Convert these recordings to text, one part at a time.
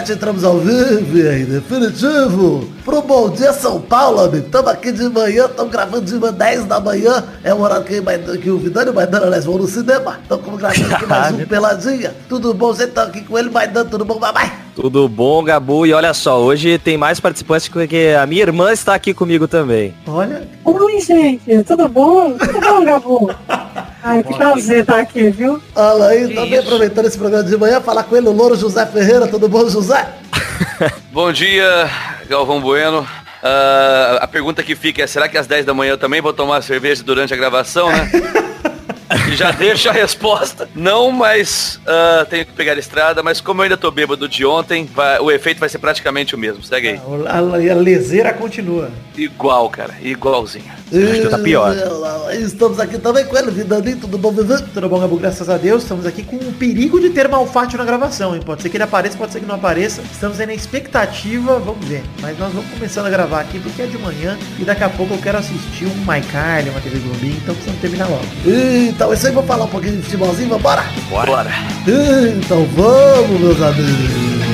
entramos ao vivo e em definitivo pro Bom Dia São Paulo, amigo. Estamos aqui de manhã, estamos gravando de manhã, 10 da manhã. É o horário que, que o Vidani e o Maidana, aliás, vão no cinema. Estamos gravando aqui mais um Peladinha. Tudo bom? Você tá aqui com ele, Maidana, tudo bom? Vai, vai. Tudo bom, Gabu? E olha só, hoje tem mais participantes porque a minha irmã está aqui comigo também. Olha. Oi, gente. Tudo bom? Tudo bom, Gabu? Ai, que prazer estar aqui, viu? Olha aí, também aproveitando esse programa de manhã, falar com ele, o Louro José Ferreira. Tudo bom, José? bom dia, Galvão Bueno. Uh, a pergunta que fica é, será que às 10 da manhã eu também vou tomar cerveja durante a gravação, né? já deixa a resposta. Não, mas uh, tenho que pegar a estrada, mas como eu ainda tô bêbado de ontem, vai, o efeito vai ser praticamente o mesmo. Segue aí. A, a, a leseira continua. Igual, cara. Igualzinho. Acho que tá pior. Estamos aqui também com ele, Vidaninho, tudo bom, Vivi? Tudo bom, Gabu? Graças a Deus. Estamos aqui com o perigo de ter malfátio na gravação, hein? Pode ser que ele apareça, pode ser que não apareça. Estamos aí na expectativa, vamos ver. Mas nós vamos começando a gravar aqui porque é de manhã e daqui a pouco eu quero assistir um MyCarly, uma TV Globinho, então precisamos terminar logo. Então, isso aí, vou falar um pouquinho de futebolzinho, vambora? Bora! Bora. Então vamos, meus amigos.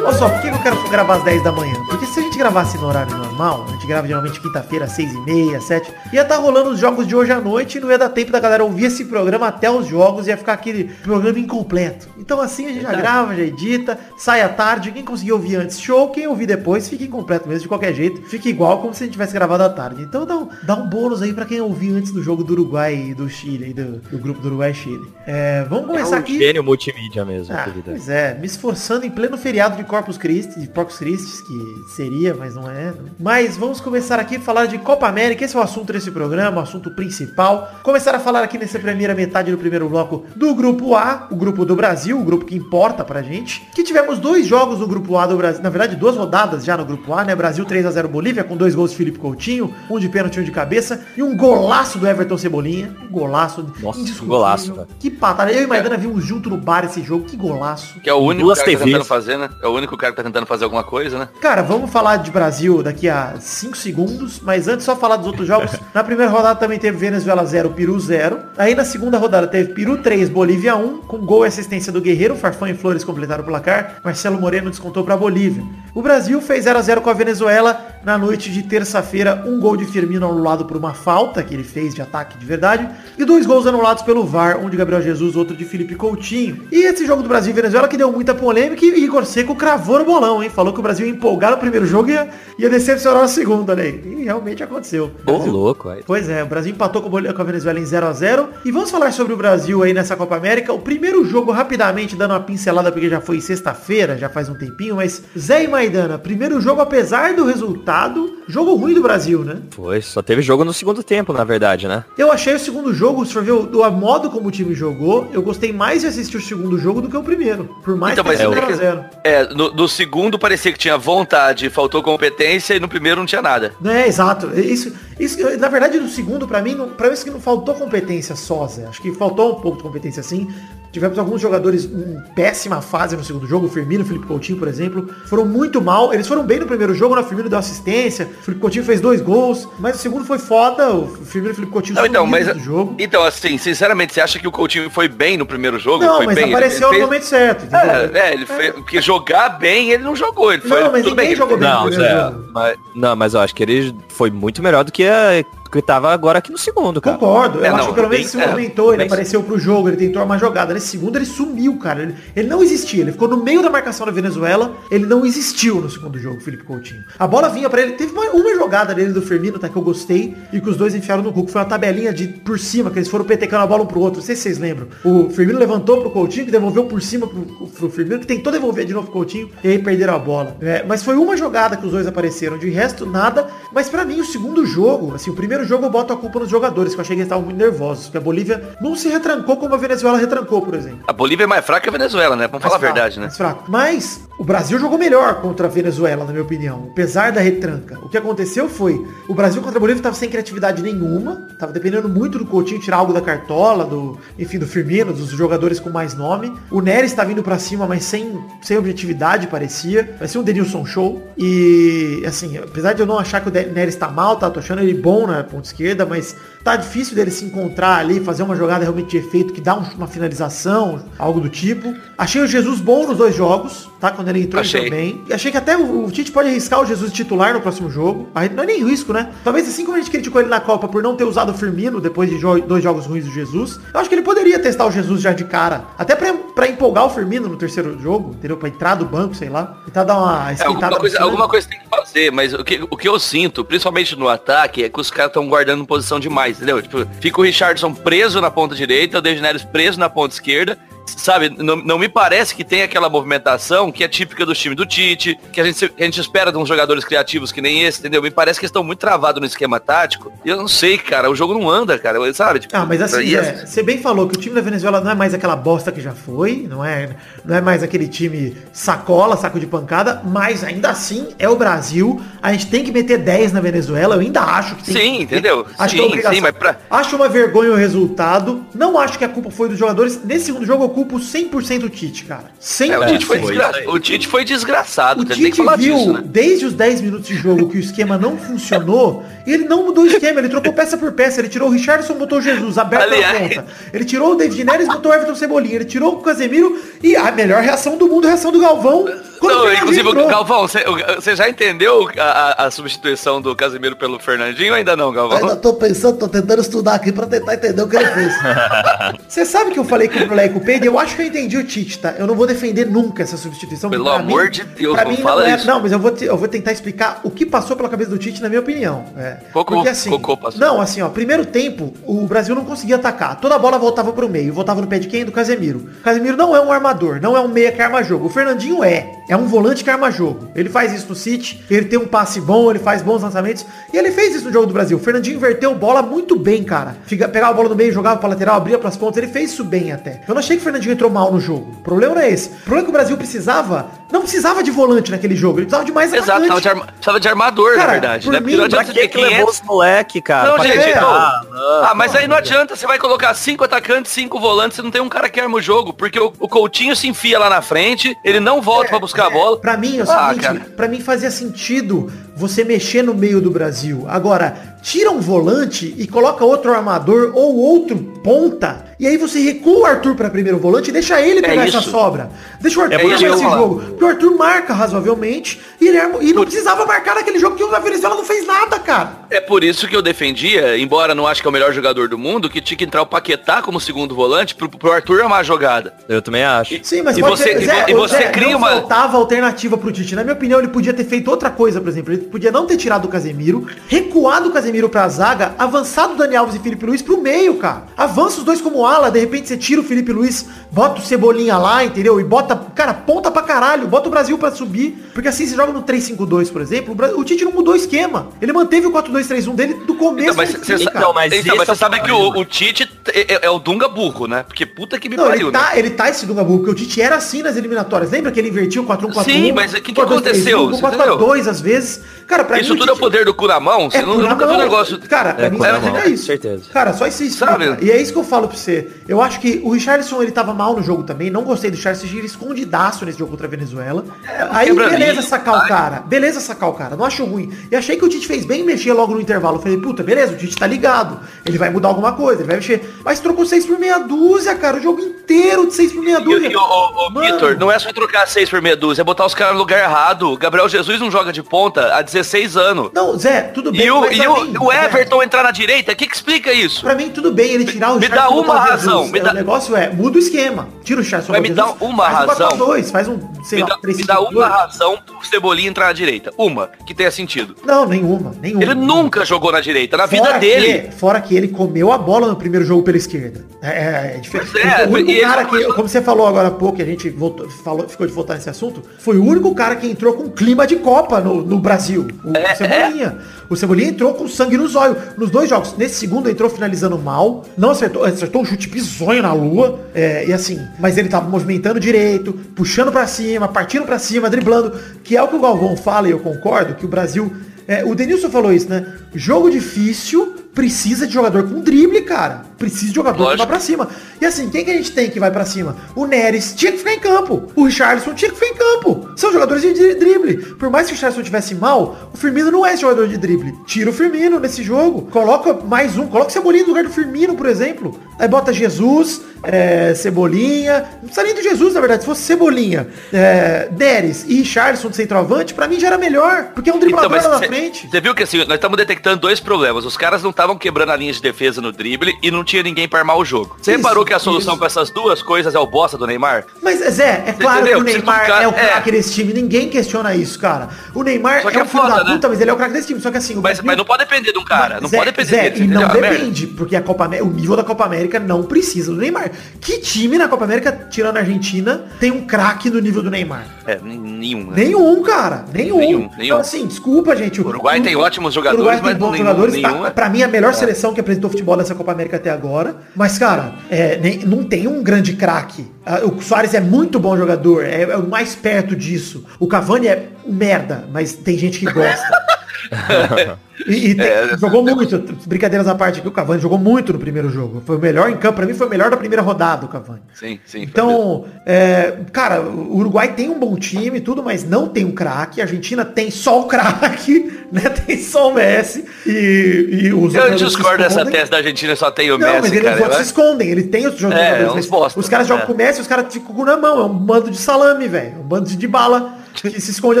Só, por que eu quero gravar às 10 da manhã? Porque se gente gravasse no horário normal, a gente grava geralmente quinta-feira, 6 e meia, 7, ia estar tá rolando os jogos de hoje à noite e não ia dar tempo da galera ouvir esse programa até os jogos, ia ficar aquele programa incompleto. Então assim a gente já grava, já edita, sai à tarde, quem conseguiu ouvir antes, show, quem ouvir depois, fica incompleto mesmo, de qualquer jeito, fica igual como se a gente tivesse gravado à tarde. Então dá um, dá um bônus aí pra quem ouvir antes do jogo do Uruguai e do Chile, do, do grupo do Uruguai e Chile. É, vamos começar é um aqui. Gênio multimídia mesmo, ah, Pois é, me esforçando em pleno feriado de Corpus Christi, de Corpus Christi, que seria, mas não é. Mas vamos começar aqui a falar de Copa América, esse é o assunto desse programa, o assunto principal. Começar a falar aqui nessa primeira metade do primeiro bloco do grupo A, o grupo do Brasil, o grupo que importa pra gente. Que tivemos dois jogos no grupo A do Brasil, na verdade duas rodadas já no grupo A, né? Brasil 3 a 0 Bolívia com dois gols de Felipe Coutinho, um de pênalti, um de cabeça e um golaço do Everton Cebolinha, um golaço. Nossa, que golaço, velho. Que patada. Eu e Maidana vimos junto no bar esse jogo, que golaço. Que é o único cara que tá tentando fazer, né? É o único cara que tá tentando fazer alguma coisa, né? Cara, vamos falar de Brasil daqui a 5 segundos, mas antes só falar dos outros jogos. Na primeira rodada também teve Venezuela 0, Peru 0. Aí na segunda rodada teve Peru 3, Bolívia 1, com gol e assistência do Guerreiro, Farfã e Flores completaram o placar, Marcelo Moreno descontou para Bolívia. O Brasil fez 0 a 0 com a Venezuela na noite de terça-feira, um gol de Firmino anulado por uma falta que ele fez de ataque de verdade, e dois gols anulados pelo VAR, um de Gabriel Jesus, outro de Felipe Coutinho. E esse jogo do Brasil e Venezuela que deu muita polêmica e Igor Seco cravou no bolão, hein? Falou que o Brasil ia empolgar no primeiro jogo ia, ia decepcionar segundo, olha aí. E realmente aconteceu. Ô, louco, aí. Pois é, o Brasil empatou com, com a Venezuela em 0 a 0 E vamos falar sobre o Brasil aí nessa Copa América. O primeiro jogo, rapidamente, dando uma pincelada, porque já foi sexta-feira, já faz um tempinho, mas Zé e Maidana, primeiro jogo, apesar do resultado, jogo ruim do Brasil, né? Foi, só teve jogo no segundo tempo, na verdade, né? Eu achei o segundo jogo, se for ver o, modo como o time jogou, eu gostei mais de assistir o segundo jogo do que o primeiro. Por mais então, que é, 0 a 0 É, no, no, segundo parecia que tinha vontade, faltou competência e no primeiro não tinha nada. É, exato. Isso, isso na verdade, no segundo, para mim, não, pra mim, isso que não faltou competência só, Zé. Acho que faltou um pouco de competência sim. Tivemos alguns jogadores em péssima fase no segundo jogo, o Firmino, o Felipe Coutinho, por exemplo, foram muito mal. Eles foram bem no primeiro jogo, né? o Firmino deu assistência, o Felipe Coutinho fez dois gols, mas o segundo foi foda, o Firmino e o Felipe Coutinho não, então, mas, jogo. Então, assim, sinceramente, você acha que o Coutinho foi bem no primeiro jogo? Não, foi mas bem, apareceu ele, no momento certo. É, é, ele é. fez, porque jogar bem ele não jogou, ele foi não, mas tudo bem. jogou bem não, é, mas, não, mas eu acho que ele foi muito melhor do que a que tava agora aqui no segundo, cara. Concordo. Eu é, acho não, que pelo menos se movimentou, é, ele apareceu pro jogo, ele tentou uma jogada. Nesse segundo ele sumiu, cara. Ele, ele, não existia. Ele ficou no meio da marcação da Venezuela. Ele não existiu no segundo jogo, Felipe Coutinho. A bola vinha para ele. Teve uma, uma, jogada dele do Firmino, tá? Que eu gostei. E que os dois enfiaram no Hulk. Foi uma tabelinha de por cima, que eles foram petecando a bola um pro outro. Não sei se vocês lembram. O Firmino levantou pro Coutinho, que devolveu por cima pro, pro Firmino, que tentou devolver de novo pro Coutinho. E aí perderam a bola. É, mas foi uma jogada que os dois apareceram. De resto, nada. Mas para mim, o segundo jogo, assim, o primeiro jogo eu boto a culpa nos jogadores, que eu achei que eles estavam muito nervosos. Porque a Bolívia não se retrancou como a Venezuela retrancou, por exemplo. A Bolívia é mais fraca que a Venezuela, né? Vamos mais falar fraco, a verdade, né? Mais fraco. Mas O Brasil jogou melhor contra a Venezuela, na minha opinião, apesar da retranca. O que aconteceu foi, o Brasil contra a Bolívia estava sem criatividade nenhuma, estava dependendo muito do Coutinho tirar algo da cartola, do, enfim, do Firmino, dos jogadores com mais nome. O Neres está vindo para cima, mas sem, sem objetividade, parecia. Ser um Denilson show. E, assim, apesar de eu não achar que o Neres está mal, tá? Tô achando ele bom na ponta esquerda, mas tá difícil dele se encontrar ali, fazer uma jogada realmente de efeito que dá uma finalização, algo do tipo. Achei o Jesus bom nos dois jogos, tá? Quando ele entrou, Achei. bem. E achei que até o, o Tite pode arriscar o Jesus titular no próximo jogo. Aí Não é nem risco, né? Talvez assim como a gente criticou ele na Copa por não ter usado o Firmino depois de jo- dois jogos ruins do Jesus, eu acho que ele poderia testar o Jesus já de cara. Até pra, pra empolgar o Firmino no terceiro jogo, entendeu? Pra entrar do banco, sei lá. Tentar dar uma É, esquentada. alguma, no coisa, alguma coisa tem que fazer, mas o que, o que eu sinto, principalmente no ataque, é que os caras estão guardando posição demais, entendeu? Tipo, fica o Richardson preso na ponta direita, o Neres preso na ponta esquerda. Sabe, não, não me parece que tem aquela movimentação que é típica do time do Tite, que a gente, que a gente espera de uns jogadores criativos que nem esse, entendeu? Me parece que eles estão muito travados no esquema tático. E eu não sei, cara, o jogo não anda, cara, sabe? Tipo, Ah, mas assim, e Zé, você bem falou que o time da Venezuela não é mais aquela bosta que já foi, não é, não é mais aquele time sacola, saco de pancada, mas ainda assim é o Brasil. A gente tem que meter 10 na Venezuela, eu ainda acho que tem Sim, que- entendeu? Acho Sim, que é obrigação. sim, mas pra- Acho uma vergonha o resultado. Não acho que a culpa foi dos jogadores. Nesse segundo jogo eu culpo 100% o Tite, cara. 100%. É, o, Tite foi desgra- o Tite foi desgraçado, O cara, tem que Tite falar viu disso, né? desde os 10 minutos de jogo que o esquema não funcionou e ele não mudou o esquema, ele trocou peça por peça, ele tirou o Richardson, botou o Jesus aberto na Aliás- ponta. Ele tirou o David Neres, botou o Everton Cebolinha, ele tirou o Casemiro e a melhor reação do mundo, a reação do Galvão. Não, inclusive, entrou. Galvão, você- já entendeu a, a- substituição do Casemiro pelo Fernandinho ou ainda não, Galvão? Ainda tô pensando, tô tentando estudar aqui pra tentar entender o que ele fez. Você sabe que eu falei com o Brulé e com o Pedro, eu acho que eu entendi o Tite, tá? Eu não vou defender nunca essa substituição. Pelo amor mim- de Deus, pra não mim fala não, é, isso. não, mas eu vou, te- eu vou tentar explicar o que passou pela cabeça do Tite, na minha opinião. É. Cocô, Porque assim, cocô passou. não, assim, ó, primeiro tempo, o Brasil não conseguia atacar. Toda a bola voltava pro meio, voltava no pé de quem? Do Casemiro. O Casemiro não é um armador, não é um meia que arma jogo. O Fernandinho é. É um volante que arma jogo. Ele faz isso no City, ele tem um passe bom, ele faz bons lançamentos. E ele fez isso no jogo do Brasil. O Fernandinho inverteu bola muito bem, cara. Fica, pegava a bola no meio, jogava pra lateral, abria pras pontas. Ele fez isso bem até. Eu não achei que o Fernandinho entrou mal no jogo. O problema não é esse. O problema é que o Brasil precisava, não precisava de volante naquele jogo. Ele precisava de mais Exato, atacante. precisava de, arma- precisava de armador, Cara, na verdade. Né? mim, Porque não adianta que ter que levou 500... os moleque, cara? Não, gente, não. Ah, não. Ah, mas aí não adianta, você vai colocar cinco atacantes, cinco volantes, você não tem um cara que arma o jogo, porque o, o Coutinho se enfia lá na frente, ele não volta pra buscar a bola. Pra mim, é o Ah, seguinte, pra mim fazia sentido você mexer no meio do Brasil. Agora, tira um volante e coloca outro armador ou outro ponta, e aí você recua o Arthur pra primeiro volante e deixa ele pegar essa É isso. sobra. Deixa o Arthur É pegar esse falar. jogo. Porque o Arthur marca razoavelmente e, ele arma- e não precisava marcar naquele jogo que o Venezuela não fez nada, cara. É por isso que eu defendia, embora não acho que é o melhor jogador do mundo, que tinha que entrar o Paquetá como segundo volante pro, pro Arthur armar a jogada. Eu também acho. Sim, mas E pode você- ser, e Zé, e você Zé, cria não uma- faltava alternativa pro Tite. Na minha opinião, ele podia ter feito outra coisa, por exemplo. Ele podia não ter tirado o Casemiro, recuado o Casemiro pra zaga, avançado o Dani Alves e Felipe Luiz pro meio, cara. Avança os dois como ala, de repente você tira o Felipe Luiz, bota o Cebolinha lá, entendeu? E bota, cara, ponta pra caralho, bota o Brasil pra subir. Porque assim, você joga no 3-5-2, por exemplo, o, Bra- o Tite não mudou o esquema. Ele manteve o 4-2-3-1 dele do começo Então, mas cara. Então, mas então, esse mas é você o sabe que problema. o, o Tite é, é- é o Dunga burro, né? Porque puta que me Não, pariu, ele né? tá, ele tá esse Dungabu, porque o Tite era assim nas eliminatórias. Lembra que ele invertiu o 4-1-4-1? Sim, mas o que que 4-2-3-1, aconteceu? Você 4-4-2 às vezes. Cara, pra Isso mim, o tudo é o poder do cu na mão? Você É, não, nunca viu um negócio... Cara, pra É, mim mão, é isso. certeza. Cara, só isso. Sabe? E é isso que eu falo pra você. Eu acho que o Richardson, ele tava mal no jogo também. Não gostei do Richardson. Ele escondidaço nesse jogo contra a Venezuela. Aí, quebra beleza sacar o vai. cara. Beleza sacar o cara. Não acho ruim. E achei que o Tite fez bem em mexer logo no intervalo. Eu falei, puta, beleza, o Tite tá ligado. Ele vai mudar alguma coisa, ele vai mexer. Mas trocou 6 por meia dúzia, cara. O jogo inteiro de 6 por meia dúzia. e, o, o, o Mano. Vitor, não é só trocar seis por meia dúzia, é botar os caras no lugar errado. O Gabriel Jesus não joga de ponta há 16 anos. Não, Zé, tudo bem. E o, e o, mim, o Zé, Everton entrar na direita, o que, que explica isso? Pra mim, tudo bem ele tirar o Me dá uma razão, Jesus. me É, dá- O negócio é, muda o esquema. Tira o Richardson. Mas me dá uma faz um razão. 4-4-2, faz um, sei Me lá, dá, me 3 dá uma razão pro Cebolinha entrar na direita. Uma, que tenha sentido. Não, nenhuma, nenhuma. Ele nunca jogou na direita, na vida Fora dele. Que, fora que ele comeu a bola no primeiro jogo pela esquerda. É, é, é diferente. É, o único cara que, começam- como você falou agora há pouco, que a gente voltou, falou, ficou de voltar nesse assunto, foi o único cara que entrou com clima de Copa no, no Brasil. O É, Cebolinha. O Cebolinha entrou com sangue nos olhos nos dois jogos. Nesse segundo entrou finalizando mal, não acertou, acertou um chute bizonho na lua, é, e assim, mas ele tava movimentando direito, puxando pra cima, partindo pra cima, driblando, que é o que o Galvão fala e eu concordo, que o Brasil é, o Denilson falou isso, né? Jogo difícil precisa de jogador com drible, cara. Precisa de jogador que Lógico. vai pra cima. E assim, quem que a gente tem que vai pra cima? O Neres tinha que ficar em campo. O Richarlison tinha que ficar em campo. São jogadores de dri- drible. Por mais que o Richarlison tivesse mal, o Firmino não é esse jogador de drible. Tira o Firmino nesse jogo. Coloca mais um. Coloca o Cebolinha no lugar do Firmino, por exemplo. Aí bota Jesus, é, Cebolinha. Não precisa nem do Jesus, na verdade. Se fosse Cebolinha, é, Neres e Richarlison de centroavante, pra mim já era melhor. Porque é um driblador lá na cê- frente. Você viu que assim, nós estamos detectando dois problemas. Os caras não estavam quebrando a linha de defesa no drible e não tinha ninguém pra armar o jogo. Você Isso, reparou que a solução isso. para essas duas coisas é o bosta do Neymar? Mas, Zé, é claro entendeu? que o Neymar é o craque é. desse time. Ninguém questiona isso, cara. O Neymar é é um filho da né? puta, mas ele é o craque desse time. Só que assim, o Mas, Brasil- mas não pode depender de um cara. Não Zé, pode depender Zé, dele. não É depende, porque a Copa o nível da Copa América não precisa do Neymar. Que time na Copa América, tirando a Argentina, tem um craque no nível do Neymar? É, nenhum. né? Nenhum, cara. Nenhum. Nenhum, Então, nenhum. assim, desculpa, gente. O Uruguai tem ótimos jogadores, o Uruguai tem mas bons nenhum- jogadores. nenhum tá, é- pra mim, a melhor seleção que apresentou futebol nessa Copa América até agora. Mas, cara, é, nem- não tem um grande craque. Ah, O Soares é muito bom jogador. É, é o mais perto disso. O Cavani é merda, mas tem gente que gosta. E, e tem- É, jogou muito, brincadeiras à parte aqui, o Cavani jogou muito no primeiro jogo. Foi o melhor em campo, pra mim foi o melhor da primeira rodada, o Cavani. Sim, sim. Então, é, cara, o Uruguai tem um bom time e tudo, mas não tem um craque. A Argentina tem só o craque, né? Tem só o Messi. E, e os eu discordo dessa tese da Argentina só tem o Não, mas Messi, eles cara. os se escondem, ele tem os jogadores. É, mas uns bosta, os caras jogam é. com o Messi, os caras ficam com o cu na mão. É um bando de salame, velho. Um bando de bala que se esconde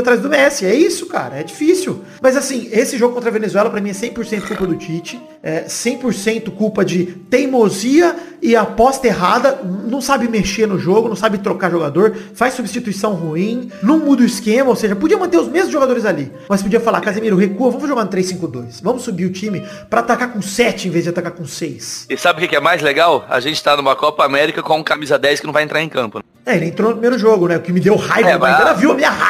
atrás do Messi. É isso, cara. É difícil. Mas assim, esse jogo contra a Venezuela, pra mim, é 100% culpa do Tite. É 100% culpa de teimosia e aposta errada. Não sabe mexer no jogo, não sabe trocar jogador, faz substituição ruim, não muda o esquema, ou seja, podia manter os mesmos jogadores ali. Mas podia falar, Casemiro, recua, vamos jogar no 3-5-2. Vamos subir o time pra atacar com 7 em vez de atacar com 6. E sabe o que é mais legal? A gente tá numa Copa América com um camisa 10 que não vai entrar em campo. né? É, ele entrou no primeiro jogo, né? O que me deu raiva. É, mas- Ela viu a minha raiva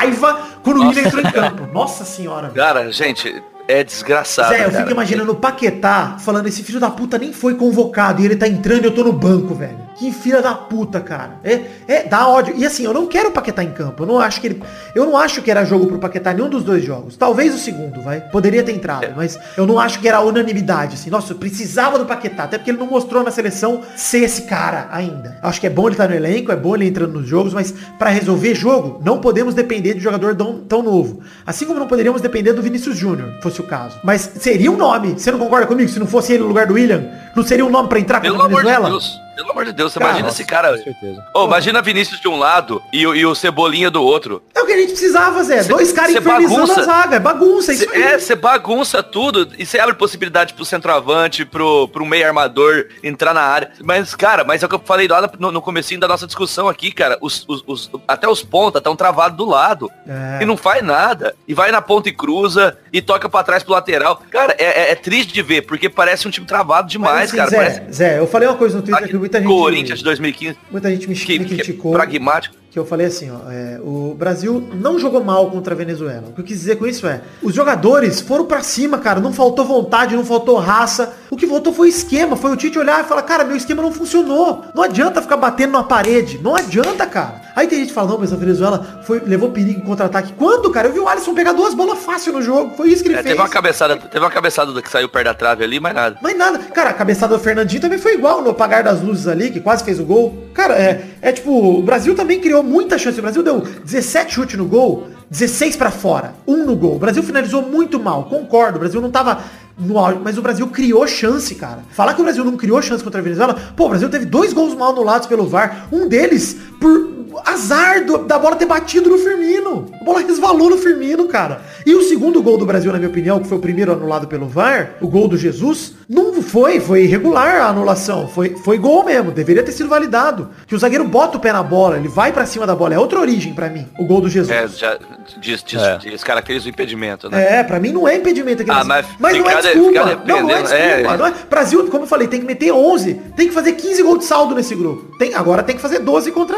quando o Willian entrou em campo. Nossa senhora. Cara, gente, é desgraçado. Zé, eu cara. fico imaginando o Paquetá falando, esse filho da puta nem foi convocado e ele tá entrando e eu tô no banco, velho. Que filha da puta, cara. É, é, dá ódio. E assim, eu não quero o Paquetá em campo. Eu não acho que ele. Eu não acho que era jogo pro Paquetá nenhum dos dois jogos. Talvez o segundo, vai. Poderia ter entrado, mas eu não acho que era unanimidade, assim. Nossa, eu precisava do Paquetá, até porque ele não mostrou na seleção ser esse cara ainda. Acho que é bom ele estar no elenco, é bom ele entrando nos jogos, mas pra resolver jogo, não podemos depender de jogador tão, tão novo. Assim como não poderíamos depender do Vinícius Júnior, fosse o caso. Mas seria um nome. Você não concorda comigo? Se não fosse ele no lugar do William, não seria um nome pra entrar Pelo contra a amor de Venezuela? Deus. Pelo amor de Deus, você Cara, imagina nossa, esse cara. com certeza. Ô, imagina Vinícius de um lado e, o- e o Cebolinha do outro. É o que a gente precisava, Zé. Cê- Dois caras cê infernizando bagunça. a zaga. É bagunça, é isso Cê- aí. É, você bagunça tudo e você abre possibilidade pro centroavante, pro, pro meio armador entrar na área. Mas, cara, mas é o que eu falei lá no, no comecinho da nossa discussão aqui, cara. Os, os- os- até os pontas estão travados do lado. É. E não faz nada. E vai na ponta e cruza e toca pra trás pro lateral. Cara, é, é- é triste de ver, porque parece um time travado Mas, demais, assim, cara. Zé, Parece Zé, eu falei uma coisa no Twitter que muita gente... Corinthians de 2015. Muita gente me, Que, me que é criticou. pragmático. que eu falei assim, ó, é, o Brasil não jogou mal contra a Venezuela. O que eu quis dizer com isso é, os jogadores foram pra cima, cara, não faltou vontade, não faltou raça. O que faltou foi esquema, foi o Tite olhar e falar, cara, meu esquema não funcionou. Não adianta ficar batendo na parede, não adianta, cara. Aí tem gente que fala, não, mas a Venezuela foi, levou perigo em contra-ataque. Quando, cara? Eu vi o Alisson pegar duas bolas fácil no jogo, foi isso que ele É, fez. teve uma cabeçada, teve uma cabeçada que saiu perto da trave ali, mas nada. Mas nada. Cara, a cabeçada do Fernandinho também foi igual no apagar das luzes ali, que quase fez o gol. Cara, é, é tipo, o Brasil também criou muita chance. O Brasil deu 17 chutes no gol, 16 pra fora, um no gol. O Brasil finalizou muito mal, concordo. O Brasil não tava no auge, mas o Brasil criou chance, cara. Falar que o Brasil não criou chance contra a Venezuela, pô, o Brasil teve dois gols mal anulados pelo VAR. Um deles por azar do- da bola ter batido no Firmino. A bola resvalou no Firmino, cara. E o segundo gol do Brasil, na minha opinião, que foi o primeiro anulado pelo VAR, o gol do Jesus, não foi, foi irregular a anulação. Foi, foi gol mesmo, deveria ter sido validado. Que o zagueiro bota o pé na bola, ele vai pra cima da bola. É outra origem pra mim, o gol do Jesus. É, já diz, diz, É. descaracteriza o impedimento, né? É, pra mim não é impedimento aqui. Ah, mas mas não é de- desculpa. Não, não é desculpa. é. Não é- Brasil, como eu falei, tem que meter 11. Tem que fazer 15 gols de saldo nesse grupo. Tem, agora tem que fazer 12 contra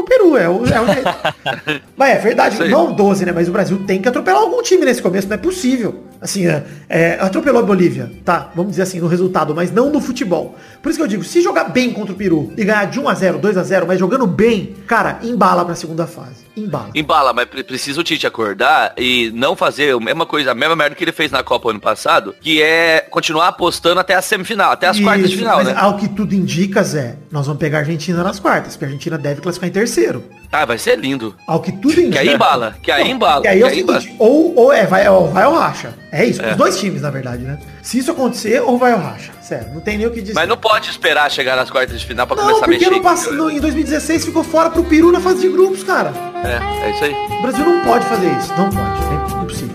o Peru. É o, é o jeito. mas é verdade, Isso não 12, né? Mas o Brasil tem que atropelar algum time nesse começo. Não é possível. Assim, é, é, atropelou a Bolívia, tá? Vamos dizer assim, no resultado, mas não no futebol. Por isso que eu digo, se jogar bem contra o Peru e ganhar de 1 a 0 2 a 0 mas jogando bem, cara, embala pra segunda fase. Embala. Embala, mas pre- precisa o Tite acordar e não fazer a mesma coisa, a mesma merda que ele fez na Copa ano passado, que é continuar apostando até a semifinal, até as quartas de Isso, final, né? ao que tudo indica, Zé, nós vamos pegar a Argentina nas quartas, porque a Argentina deve classificar em terceiro. Ah, vai ser lindo. Ao que tudo indica. Que aí embala, que aí embala. Que aí é o seguinte, ou, ou é, vai, ou vai ou racha. É isso, os dois times, na verdade, né? Se isso acontecer, ou vai ou racha. Sério, não tem nem o que dizer. Mas não pode esperar chegar nas quartas de final pra Não, começar a porque mexer. no, pass- no- em 2016 ficou fora pro Peru na fase de grupos, cara. É, é isso aí. O Brasil não pode fazer isso. Não pode. É impossível.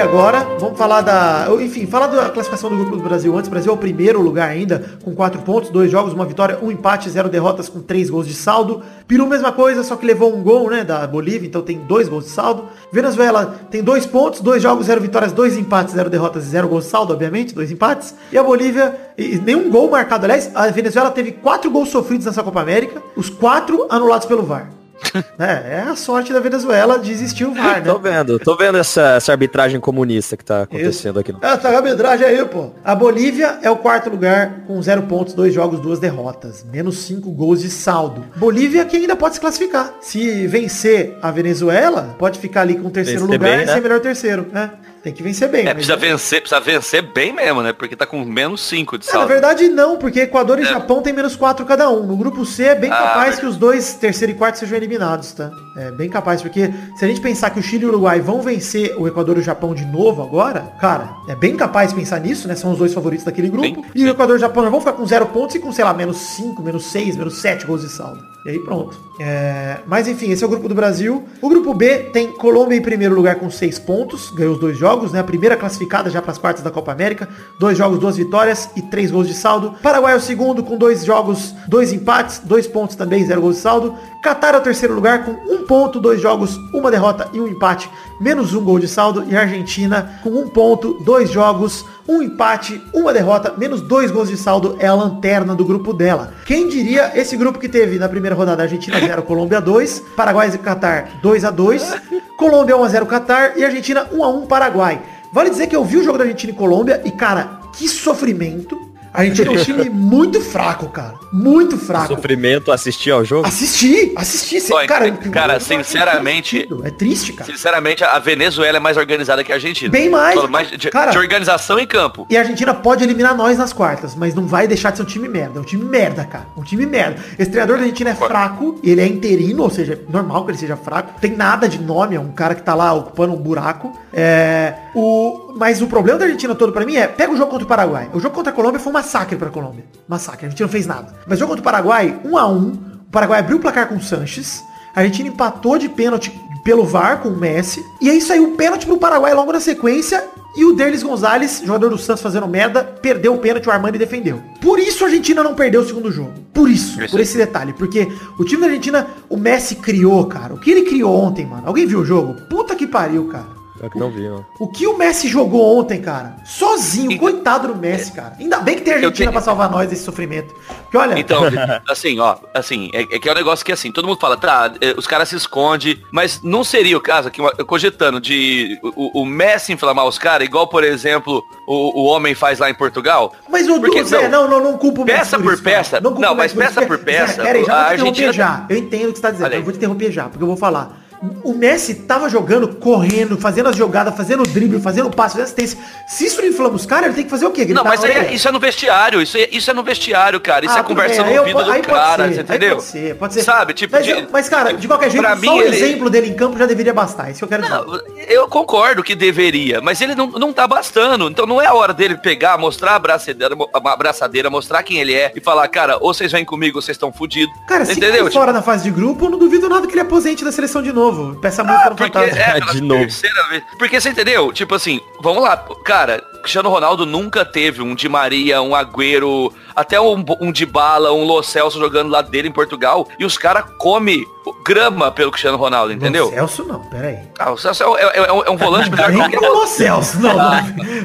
Agora. Vamos falar da. Enfim, falar da classificação do grupo do Brasil antes. O Brasil é o primeiro lugar ainda, com quatro pontos, dois jogos, uma vitória, um empate, zero derrotas com três gols de saldo. Peru, mesma coisa, só que levou um gol, né? Da Bolívia, então tem dois gols de saldo. Venezuela tem dois pontos, dois jogos, zero vitórias, dois empates, zero derrotas e zero gols de saldo, obviamente, dois empates. E a Bolívia, e nenhum gol marcado. Aliás, a Venezuela teve quatro gols sofridos nessa Copa América, os quatro anulados pelo VAR. é, é a sorte da Venezuela de existir o VAR, né? Tô vendo, tô vendo essa, essa arbitragem comunista que tá acontecendo aqui. no- Essa arbitragem aí, pô. A Bolívia é o quarto lugar com zero pontos, dois jogos, duas derrotas. Menos cinco gols de saldo. Bolívia que ainda pode se classificar. Se vencer a Venezuela, pode ficar ali com o terceiro lugar bem, e né? ser melhor terceiro. né? Tem que vencer bem. É, mas- precisa vencer, precisa vencer bem mesmo, né? Porque tá com menos 5 de É, na saldo. verdade não, porque Equador e É. Japão tem menos quatro cada um. No grupo C é bem Ah, capaz verdade. que os dois, terceiro e quarto, sejam eliminados, tá? É bem capaz, porque se a gente pensar que o Chile e o Uruguai vão vencer o Equador e o Japão de novo agora, cara, é bem capaz de pensar nisso, né? São os dois favoritos daquele grupo. Bem, e o Equador e o Japão vão ficar com zero pontos e com, sei lá, menos cinco, menos seis, menos sete gols de saldo. E aí pronto. É, Mas enfim, esse é o grupo do Brasil. O grupo B tem Colômbia em primeiro lugar com seis pontos, ganhou os dois jogos, né? A primeira classificada já para as quartas da Copa América. Dois jogos, duas vitórias e três gols de saldo. Paraguai é o segundo com dois jogos, dois empates, dois pontos também, zero gols de saldo. Catar é o terceiro lugar com um ponto, dois jogos, uma derrota e um empate, menos um gol de saldo. E a Argentina com um ponto, dois jogos, um empate, uma derrota, menos dois gols de saldo é a lanterna do grupo dela. Quem diria esse grupo que teve na primeira rodada Argentina 0, Colômbia 2, Paraguai e Catar 2 a 2, Colômbia 1 a 0 Catar e Argentina 1 a 1 Paraguai. Vale dizer que eu vi o jogo da Argentina e Colômbia e cara, que sofrimento. A Argentina é um time muito fraco, cara. Muito fraco. Sofrimento assistir ao jogo? Assisti, assisti. cê- Olha, cara, cara, eu não sinceramente-. É triste, cara. Sinceramente, a Venezuela é mais organizada que a Argentina. Bem mais. Falo de, Cara- de organização em campo. E a Argentina pode eliminar nós nas quartas, mas não vai deixar de ser um time merda. É um time merda, cara. Um time merda. Esse treinador da Argentina é fraco, ele é interino, ou seja, é normal que ele seja fraco. Tem nada de nome, é um cara que tá lá ocupando um buraco. É, o, mas o problema da Argentina todo pra mim é, pega o jogo contra o Paraguai. O jogo contra a Colômbia foi um massacre pra Colômbia. Massacre, a Argentina não fez nada. Mas o jogo contra o Paraguai, 1 a 1 o Paraguai abriu o placar com o Sanches. A Argentina empatou de pênalti pelo VAR com o Messi. E aí saiu um pênalti pro Paraguai logo na sequência. E o Derlis Gonzalez, jogador do Santos fazendo merda, perdeu o pênalti, o Armani defendeu. Por isso a Argentina não perdeu o segundo jogo. Por isso, por esse detalhe. Porque o time da Argentina, o Messi criou, cara. O que ele criou ontem, mano? Alguém viu o jogo? Puta que pariu, cara. Eu que não vi, ó. O que o Messi jogou ontem, cara? Sozinho, Então- coitado do Messi, cara. Ainda bem que tem a Argentina tenho- pra salvar nós desse sofrimento. Porque olha, Então, assim, ó, assim, é, é que é um negócio que assim, todo mundo fala, tá, é, os caras se escondem, mas não seria o caso aqui, cogitando de o, o Messi inflamar os caras, igual, por exemplo, o, o homem faz lá em Portugal? Mas o Porque, Zé, não, não, não culpa o Messi Peça por por isso, peça. culpa Não, o Messi mas peça por Zé, peça, Pera aí, já a vou te interromper já. Eu entendo o que você tá dizendo, eu vou te interromper já, porque eu vou falar. O Messi tava jogando, correndo, fazendo as jogadas, fazendo o drible, fazendo o passe, fazendo assistência. Se isso não inflama os caras, ele tem que fazer o quê? Não, Gritar mas aí, orelha? isso é no vestiário, isso é, isso é no vestiário, cara. Isso Ah, é conversa no ouvido do cara, ser, entendeu? Pode ser, pode ser. Sabe, tipo, mas, de- mas, cara, de qualquer jeito, pra só mim, o ele- exemplo dele em campo já deveria bastar. Isso que eu quero dizer. Não, eu concordo que deveria, mas ele não, não tá bastando. Então não é a hora dele pegar, mostrar a braçadeira, a braçadeira, mostrar quem ele é e falar, cara, ou vocês vêm comigo ou vocês estão fudidos. Cara, se Entendeu? cair fora na fase de grupo, eu não duvido nada que ele aposente da seleção de novo. Peça muito Ah, no porque fantasma. é pela De novo. terceira vez. Porque você entendeu? Tipo assim, vamos lá, cara, Cristiano Ronaldo nunca teve um Di Maria, um Agüero, até um, um Di Bala, um Lo Celso jogando lá dele em Portugal, e os caras comem grama pelo Cristiano Ronaldo, entendeu? Lo Celso não, peraí. Ah, o Celso é, é- é um, é um volante melhor que qualquer o Celso, não. Ah.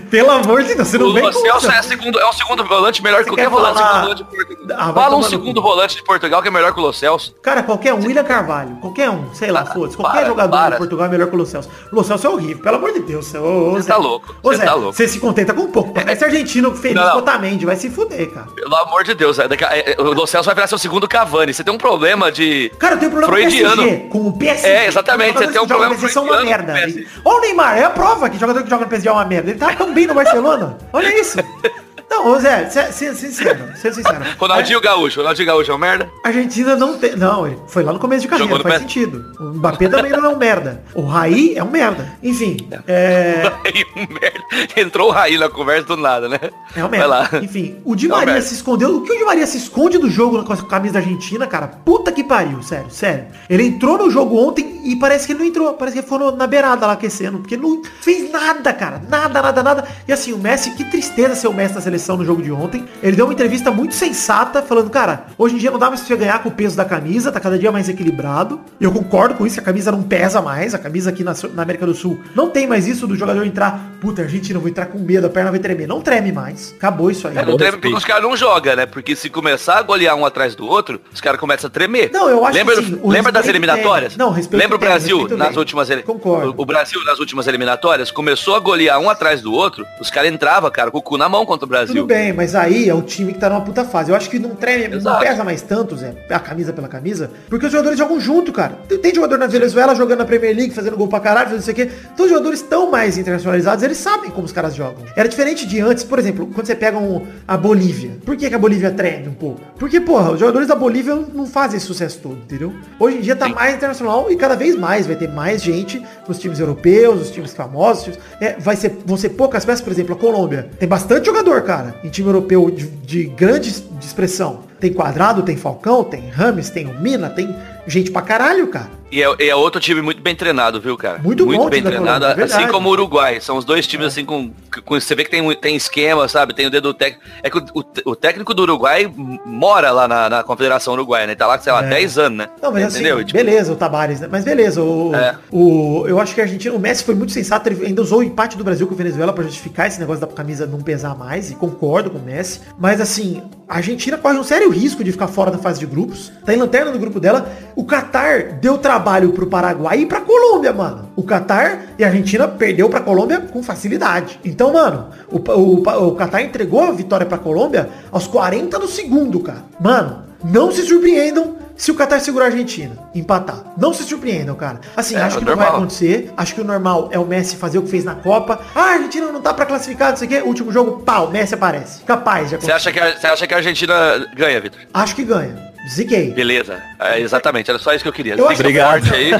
Pelo amor de Deus, você não O vem o Celso é, segundo, é um segundo volante melhor que qualquer quer volante, falar- volante de Portugal. Ah, Fala um segundo volante de Portugal que é melhor que o Lo Celso. Cara, qualquer um, William Carvalho, qualquer um, sei lá, Ah, foda-se, qualquer para, jogador para. de Portugal é melhor que o Lo Celso. O Lo Celso é horrível, pelo amor de Deus. Você Zé. tá louco, você Zé, tá louco. Você se contenta com um pouco. Esse argentino feliz Não, Otamendi, vai se fuder, cara. Pelo amor de Deus, é, é, o Lo Celso vai virar seu segundo Cavani. Você tem um problema de... Cara, eu tenho problema Freudiano. o PSG, com o PSG. É, exatamente, um jogam no problema PSG são uma merda. o. Olha o Neymar, é a prova que jogador que joga no PSG é uma merda. Ele tá tão bem no Barcelona. Olha isso. Não, Zé, sé- sé- sincero, ser sincero. Ronaldinho Gaúcho, Ronaldinho Gaúcho é um merda? A Argentina não tem. Não, ele foi lá no começo de carreira, Jogou faz sentido. O Mbappé também não é um merda. O Raí é um merda. Enfim, é. Aí, um merda. Entrou o Raí na conversa do nada, né? É um Vai lá. merda. Enfim, o Di É um Maria merda. se escondeu. O que o Di Maria se esconde do jogo com a camisa da Argentina, cara? Puta que pariu, sério, sério. Ele entrou no jogo ontem e parece que ele não entrou. Parece que ele foi na beirada lá aquecendo. Porque não fez nada, cara. Nada, nada, nada. E assim, o Messi, que tristeza ser o Messi da seleção no jogo de ontem. Ele deu uma entrevista muito sensata, falando, cara, hoje em dia não dá mais pra você ganhar com o peso da camisa, tá cada dia mais equilibrado. E eu concordo com isso, a camisa não pesa mais. A camisa aqui na, na América do Sul não tem mais isso do jogador entrar, puta, Argentina, eu vou entrar com medo, a perna vai tremer. Não treme mais. Acabou isso aí. É, não treme porque os caras não jogam, né? Porque se começar a golear um atrás do outro, os caras começam a tremer. Não, eu acho lembra, que sim, Lembra das respeito eliminatórias? Não, respeito Lembra o tem, Brasil nas tem. últimas ele- Concordo. O, o Brasil nas últimas eliminatórias começou a golear um atrás do outro, os caras entravam, cara, com o cu na mão contra o Brasil. Tudo bem, mas aí é o time que tá numa puta fase. Eu acho que não treme, não pesa mais tanto, Zé, a camisa pela camisa, porque os jogadores jogam junto, cara. Tem, tem jogador na Venezuela jogando na Premier League, fazendo gol pra caralho, fazendo isso aqui. Então os jogadores estão mais internacionalizados, eles sabem como os caras jogam. Era diferente de antes, por exemplo, quando você pega um- a Bolívia. Por que, que a Bolívia treme um pouco? Porque, porra, os jogadores da Bolívia não fazem esse sucesso todo, entendeu? Hoje em dia tá mais internacional e cada vez mais vai ter mais gente nos times europeus, os times famosos. os times- é, vai ser, vão ser poucas peças, por exemplo, a Colômbia. Tem bastante jogador, cara, em time europeu de, de grande de expressão. Tem Quadrado, tem Falcão, tem Rames, tem o Mina, tem gente pra caralho, cara. E é, é outro time muito bem treinado, viu, cara? Muito bom o bem treinado, é assim como o Uruguai. São os dois times assim com, com você vê que tem, tem esquema, sabe? Tem o dedo técnico. É que o, o- o técnico do Uruguai mora lá na, na Confederação Uruguaia, né? Tá lá, sei lá, É. 10 anos, né? Não, mas Entendeu? assim, Tipo, beleza, o Tabares, né? Mas beleza, o, É. o, eu acho que a Argentina, o Messi foi muito sensato, ele ainda usou o empate do Brasil com a Venezuela pra justificar esse negócio da camisa não pesar mais, e concordo com o Messi. Mas assim, a Argentina corre um sério risco de ficar fora da fase de grupos, tá em lanterna do grupo dela. O Qatar deu trabalho pro Paraguai e pra Colômbia, mano. O Qatar e a Argentina perdeu pra Colômbia com facilidade. Então, mano, o, o, o Qatar entregou a vitória pra Colômbia aos 40 do segundo, cara. Mano, não se surpreendam se o Qatar segurar a Argentina, empatar. Não se surpreendam, cara. Assim, É, acho que não vai normal. acontecer. Acho que o normal é o Messi fazer o que fez na Copa. Ah, a Argentina não tá pra classificar, não sei o quê. Último jogo, pau, Messi aparece. Capaz de Você acontecer. acha, que a, você acha que a Argentina ganha, Vitor? Acho que ganha. Ziquei. Beleza. É, exatamente, era só isso que eu queria. Eu Zica que- forte aí.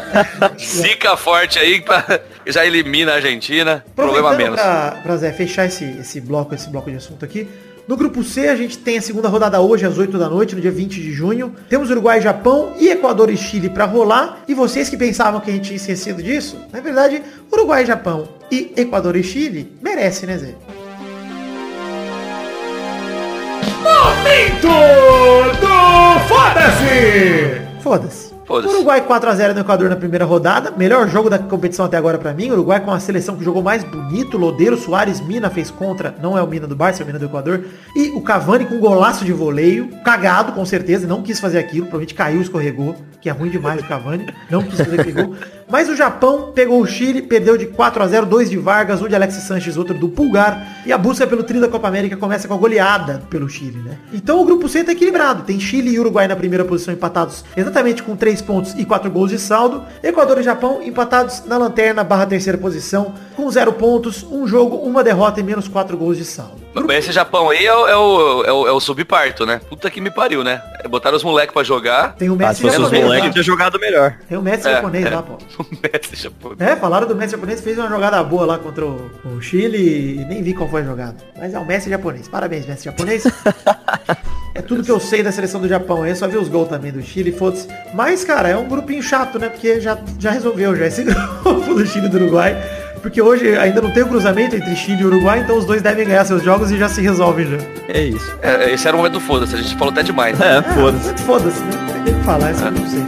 Zica forte aí, pra, já elimina a Argentina. Problema menos. pra, pra Zé, fechar esse, esse bloco, esse bloco de assunto aqui. No grupo C, a gente tem a segunda rodada hoje, às 8 da noite, no dia 20 de junho. Temos Uruguai, Japão e Equador e Chile pra rolar. E vocês que pensavam que a gente tinha esquecido disso, na verdade, Uruguai, Japão e Equador e Chile merece, né, Zé? Momento do Foda-se! Foda-se. Uruguai 4x0 no Equador na primeira rodada. Melhor jogo da competição até agora pra mim. Uruguai com a seleção que jogou mais bonito. Lodeiro, Soares, Mina fez contra. Não é o Mina do Barça, é o Mina do Equador. E o Cavani com um golaço de voleio. Cagado, com certeza. Não quis fazer aquilo. Provavelmente caiu, escorregou. Que é ruim demais o Cavani. Não quis fazer aquele gol. Mas o Japão pegou o Chile, perdeu de 4 a 0 dois de Vargas, um de Alexis Sanches, outro do Pulgar. E a busca pelo tri da Copa América começa com a goleada pelo Chile, né? Então o grupo C tá equilibrado. Tem Chile e Uruguai na primeira posição empatados exatamente com 3 3 pontos e 4 gols de saldo. Equador e Japão empatados na lanterna barra terceira posição, com 0 pontos, um jogo, uma derrota e menos 4 gols de saldo. Esse Japão aí é o, é o, é o, é o subparto, né? Puta que me pariu, né? Botaram os moleques pra jogar. Tem o Ah, Messi se fosse os japonês moleques, lá. tinha jogado melhor. Tem o Messi É, japonês é. lá, pô. O Messi japonês. É, falaram do Messi japonês, fez uma jogada boa lá contra o, o Chile e nem vi qual foi a jogada. Mas é o Messi japonês. Parabéns, Messi japonês. é tudo que eu sei da seleção do Japão. aí, Eu só vi os gols também do Chile, foda-se. Mas, cara, é um grupinho chato, né? Porque já, já resolveu já esse grupo do Chile e do Uruguai. Porque hoje ainda não tem o cruzamento entre Chile e Uruguai, então os dois devem ganhar seus jogos e já se resolve já. É isso. É, esse era o momento do foda-se, a gente falou até demais. É, Ah, foda-se. mas Foda-se, né? Não tem o que falar, isso eu não sei.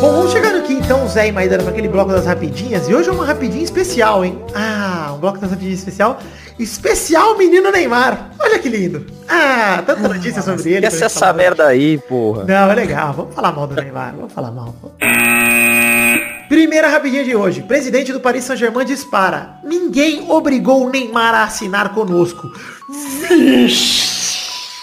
Bom, vamos chegando aqui então, Zé e Maidana, para aquele bloco das rapidinhas. E hoje é uma rapidinha especial, hein? Ah, um bloco das rapidinhas especial. Especial menino Neymar. Olha que lindo. Ah, tanta notícia sobre ele. Esquece essa falar. merda aí, porra. Não, é legal. Vamos falar mal do Neymar. Vamos falar mal. Primeira rapidinha de hoje. Presidente do Paris Saint-Germain dispara. Ninguém obrigou o Neymar a assinar conosco. Vixe.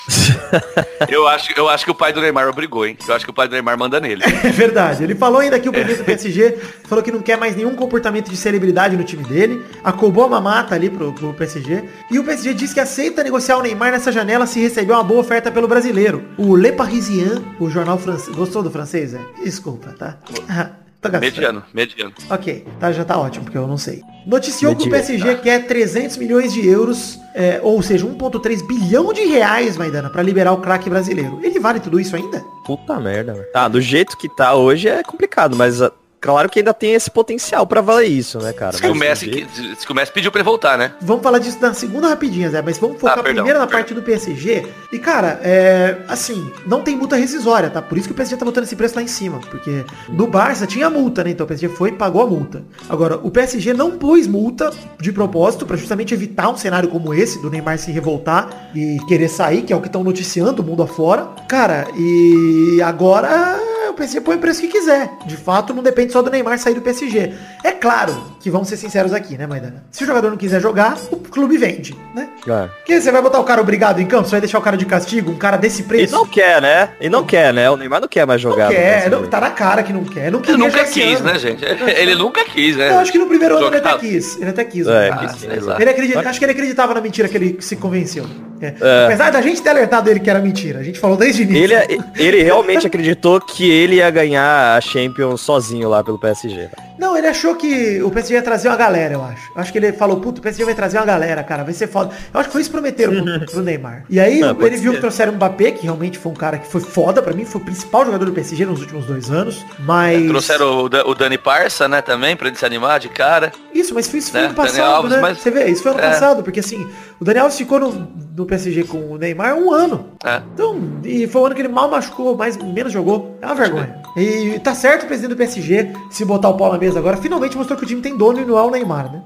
Eu acho, eu acho que o pai do Neymar obrigou, hein? Eu acho que o pai do Neymar manda nele. É verdade. Ele falou ainda que o presidente do PSG falou que não quer mais nenhum comportamento de celebridade no time dele. Acobou a mamata ali pro, pro PSG. E o PSG diz que aceita negociar o Neymar nessa janela se receber uma boa oferta pelo brasileiro. O Le Parisien, o jornal francês. Gostou do francês, é? Desculpa, tá? Tô gastando. Mediano, mediano. Ok, tá, já tá ótimo, porque eu não sei. Noticiou que o Mediano. PSG quer 300 milhões de euros, é, ou seja, 1.3 bilhão de reais, Maidana, pra liberar o craque brasileiro. Ele vale tudo isso ainda? Puta merda, velho. Tá, do jeito que tá hoje é complicado, mas ah, claro que ainda tem esse potencial pra valer isso, né, cara? Que, o Messi, que- que o Messi pediu pra ele voltar, né? Vamos falar disso na segunda rapidinha, Zé, mas vamos focar Ah, perdão, primeiro na perdão. parte do PSG. E, cara, é, assim, não tem multa rescisória, tá? Por isso que o PSG tá botando esse preço lá em cima, porque no Barça tinha multa, né? Então o PSG foi e pagou a multa. Agora, o PSG não pôs multa de propósito pra justamente evitar um cenário como esse, do Neymar se revoltar e querer sair, que é o que estão noticiando o mundo afora. Cara, e agora o PSG põe o preço que quiser. De fato, não depende só do Neymar sair do PSG. É claro que vamos ser sinceros aqui, né, Maidana? Se o jogador não quiser jogar, o clube vende, né? É. Porque você vai botar o cara obrigado em campo, você vai deixar o cara de castigo, um cara desse E preço? não quer, né? E não quer, né? O Neymar não quer mais jogar. Não quer, não, tá na cara que não quer. Não Ele queria nunca quis, ano. né, gente? Ele nunca quis, né? Eu acho que no primeiro ano ele até quis. Ele até quis. É, né? lá. Ele acredita, acho que ele acreditava na mentira que ele se convenceu. É. É. Apesar da gente ter alertado ele que era mentira. A gente falou desde o início. Ele, é- ele realmente acreditou que ele ia ganhar a Champions sozinho lá pelo PSG. Não, ele achou que o PSG ia trazer uma galera, eu acho. Eu acho que ele falou, puto, o PSG vai trazer uma galera, cara, vai ser foda. Eu acho que foi isso que prometeram pro, pro Neymar. E aí pode ele viu ser. que trouxeram o Mbappé, que realmente foi um cara que foi foda pra mim, foi o principal jogador do PSG nos últimos dois anos. Mas. Trouxeram o, o Dani Parça, né, também, pra ele se animar de cara. Isso, mas foi isso foi Né? ano passado, Alves, né? mas- Você vê, isso foi ano É. passado, porque assim, o Daniel Alves ficou no, no PSG com o Neymar um ano. É. Então, e foi o ano que ele mal machucou, mais, menos jogou. É uma vergonha. E tá certo o presidente do PSG se botar o pau na mesa agora. Finalmente mostrou que o time tem dono e não é o Neymar, né?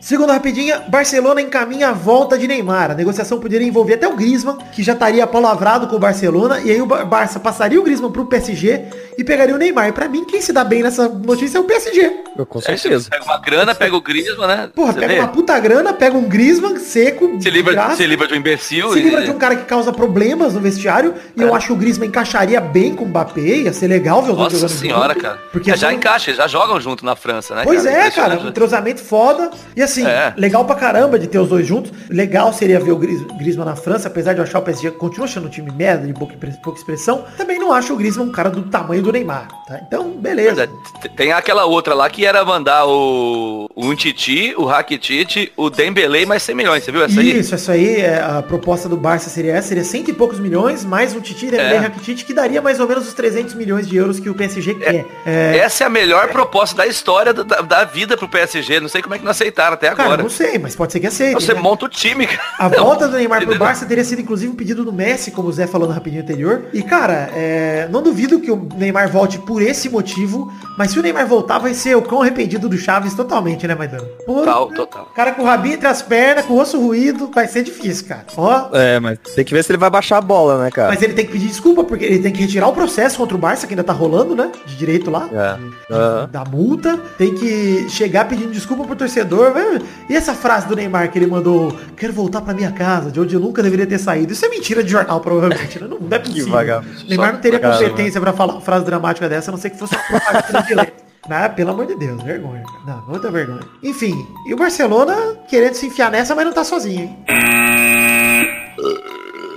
Segunda rapidinha, Barcelona encaminha a volta de Neymar. A negociação poderia envolver até o Griezmann, que já estaria palavrado com o Barcelona, e aí o Bar- Barça passaria o Griezmann pro PSG e pegaria o Neymar. E pra mim, quem se dá bem nessa notícia é o PSG. Eu, com certeza. pega uma grana, pega o Griezmann, né? Porra, Você pega vê? uma puta grana, pega um Griezmann seco, Se livra, graça, se livra de um imbecil. se e- livra de um cara que causa problemas no vestiário, e eu acho que o Griezmann encaixaria bem com o Mbappé, ia ser legal ver os dois Nossa jogando senhora, junto, cara. Porque É, já são- encaixa, eles já jogam junto na França, né? Pois é, cara, um entrosamento foda. E assim, É. legal pra caramba de ter os dois juntos. Legal seria ver o Gris- Griezmann na França, apesar de eu achar o PSG continua achando um time merda, de pouca, pouca expressão. Também não acho o Griezmann um cara do tamanho do Neymar, tá? Então, beleza. é, Tem aquela outra lá que era mandar o, o Untiti, o Rakitic, o Dembele e mais 100 milhões, você viu essa aí? Isso, isso aí, é, a proposta do Barça seria essa, seria cento e poucos milhões, mais um Titi Dembélé É. Rakitic, que daria mais ou menos os 300 milhões de euros que o PSG quer. É, Essa é a melhor proposta da história da, da- da vida pro PSG. Não sei como é que não aceitaram até cara, agora. não sei, mas pode ser que aceite. Você né? monta o time, cara. A volta do Neymar pro? Barça teria sido inclusive um pedido do Messi, como o Zé falou no rapidinho anterior. E cara, é, não duvido que o Neymar volte por esse motivo, mas se o Neymar voltar, vai ser o macacão arrependido do Chaves totalmente, né, Maidana? Total, total. Cara com o rabinho entre as pernas, com o osso ruído, vai ser difícil, cara. Ó, É, mas tem que ver se ele vai baixar a bola, né, cara? mas ele tem que pedir desculpa, porque ele tem que retirar o processo contra o Barça, que ainda tá rolando, né? De direito lá. É. Da multa. Tem que chegar pedindo desculpa pro torcedor. Vai- E essa frase do Neymar que ele mandou, quero voltar pra minha casa, de onde eu nunca deveria ter saído. Isso é mentira de jornal, provavelmente, né? Não, não é possível. Neymar não teria competência pra falar uma frase dramática dessa, a não ser que fosse uma propaganda. Ah, pelo amor de Deus, vergonha. Não, muita vergonha. Enfim, e o Barcelona querendo se enfiar nessa, mas não tá sozinho, hein?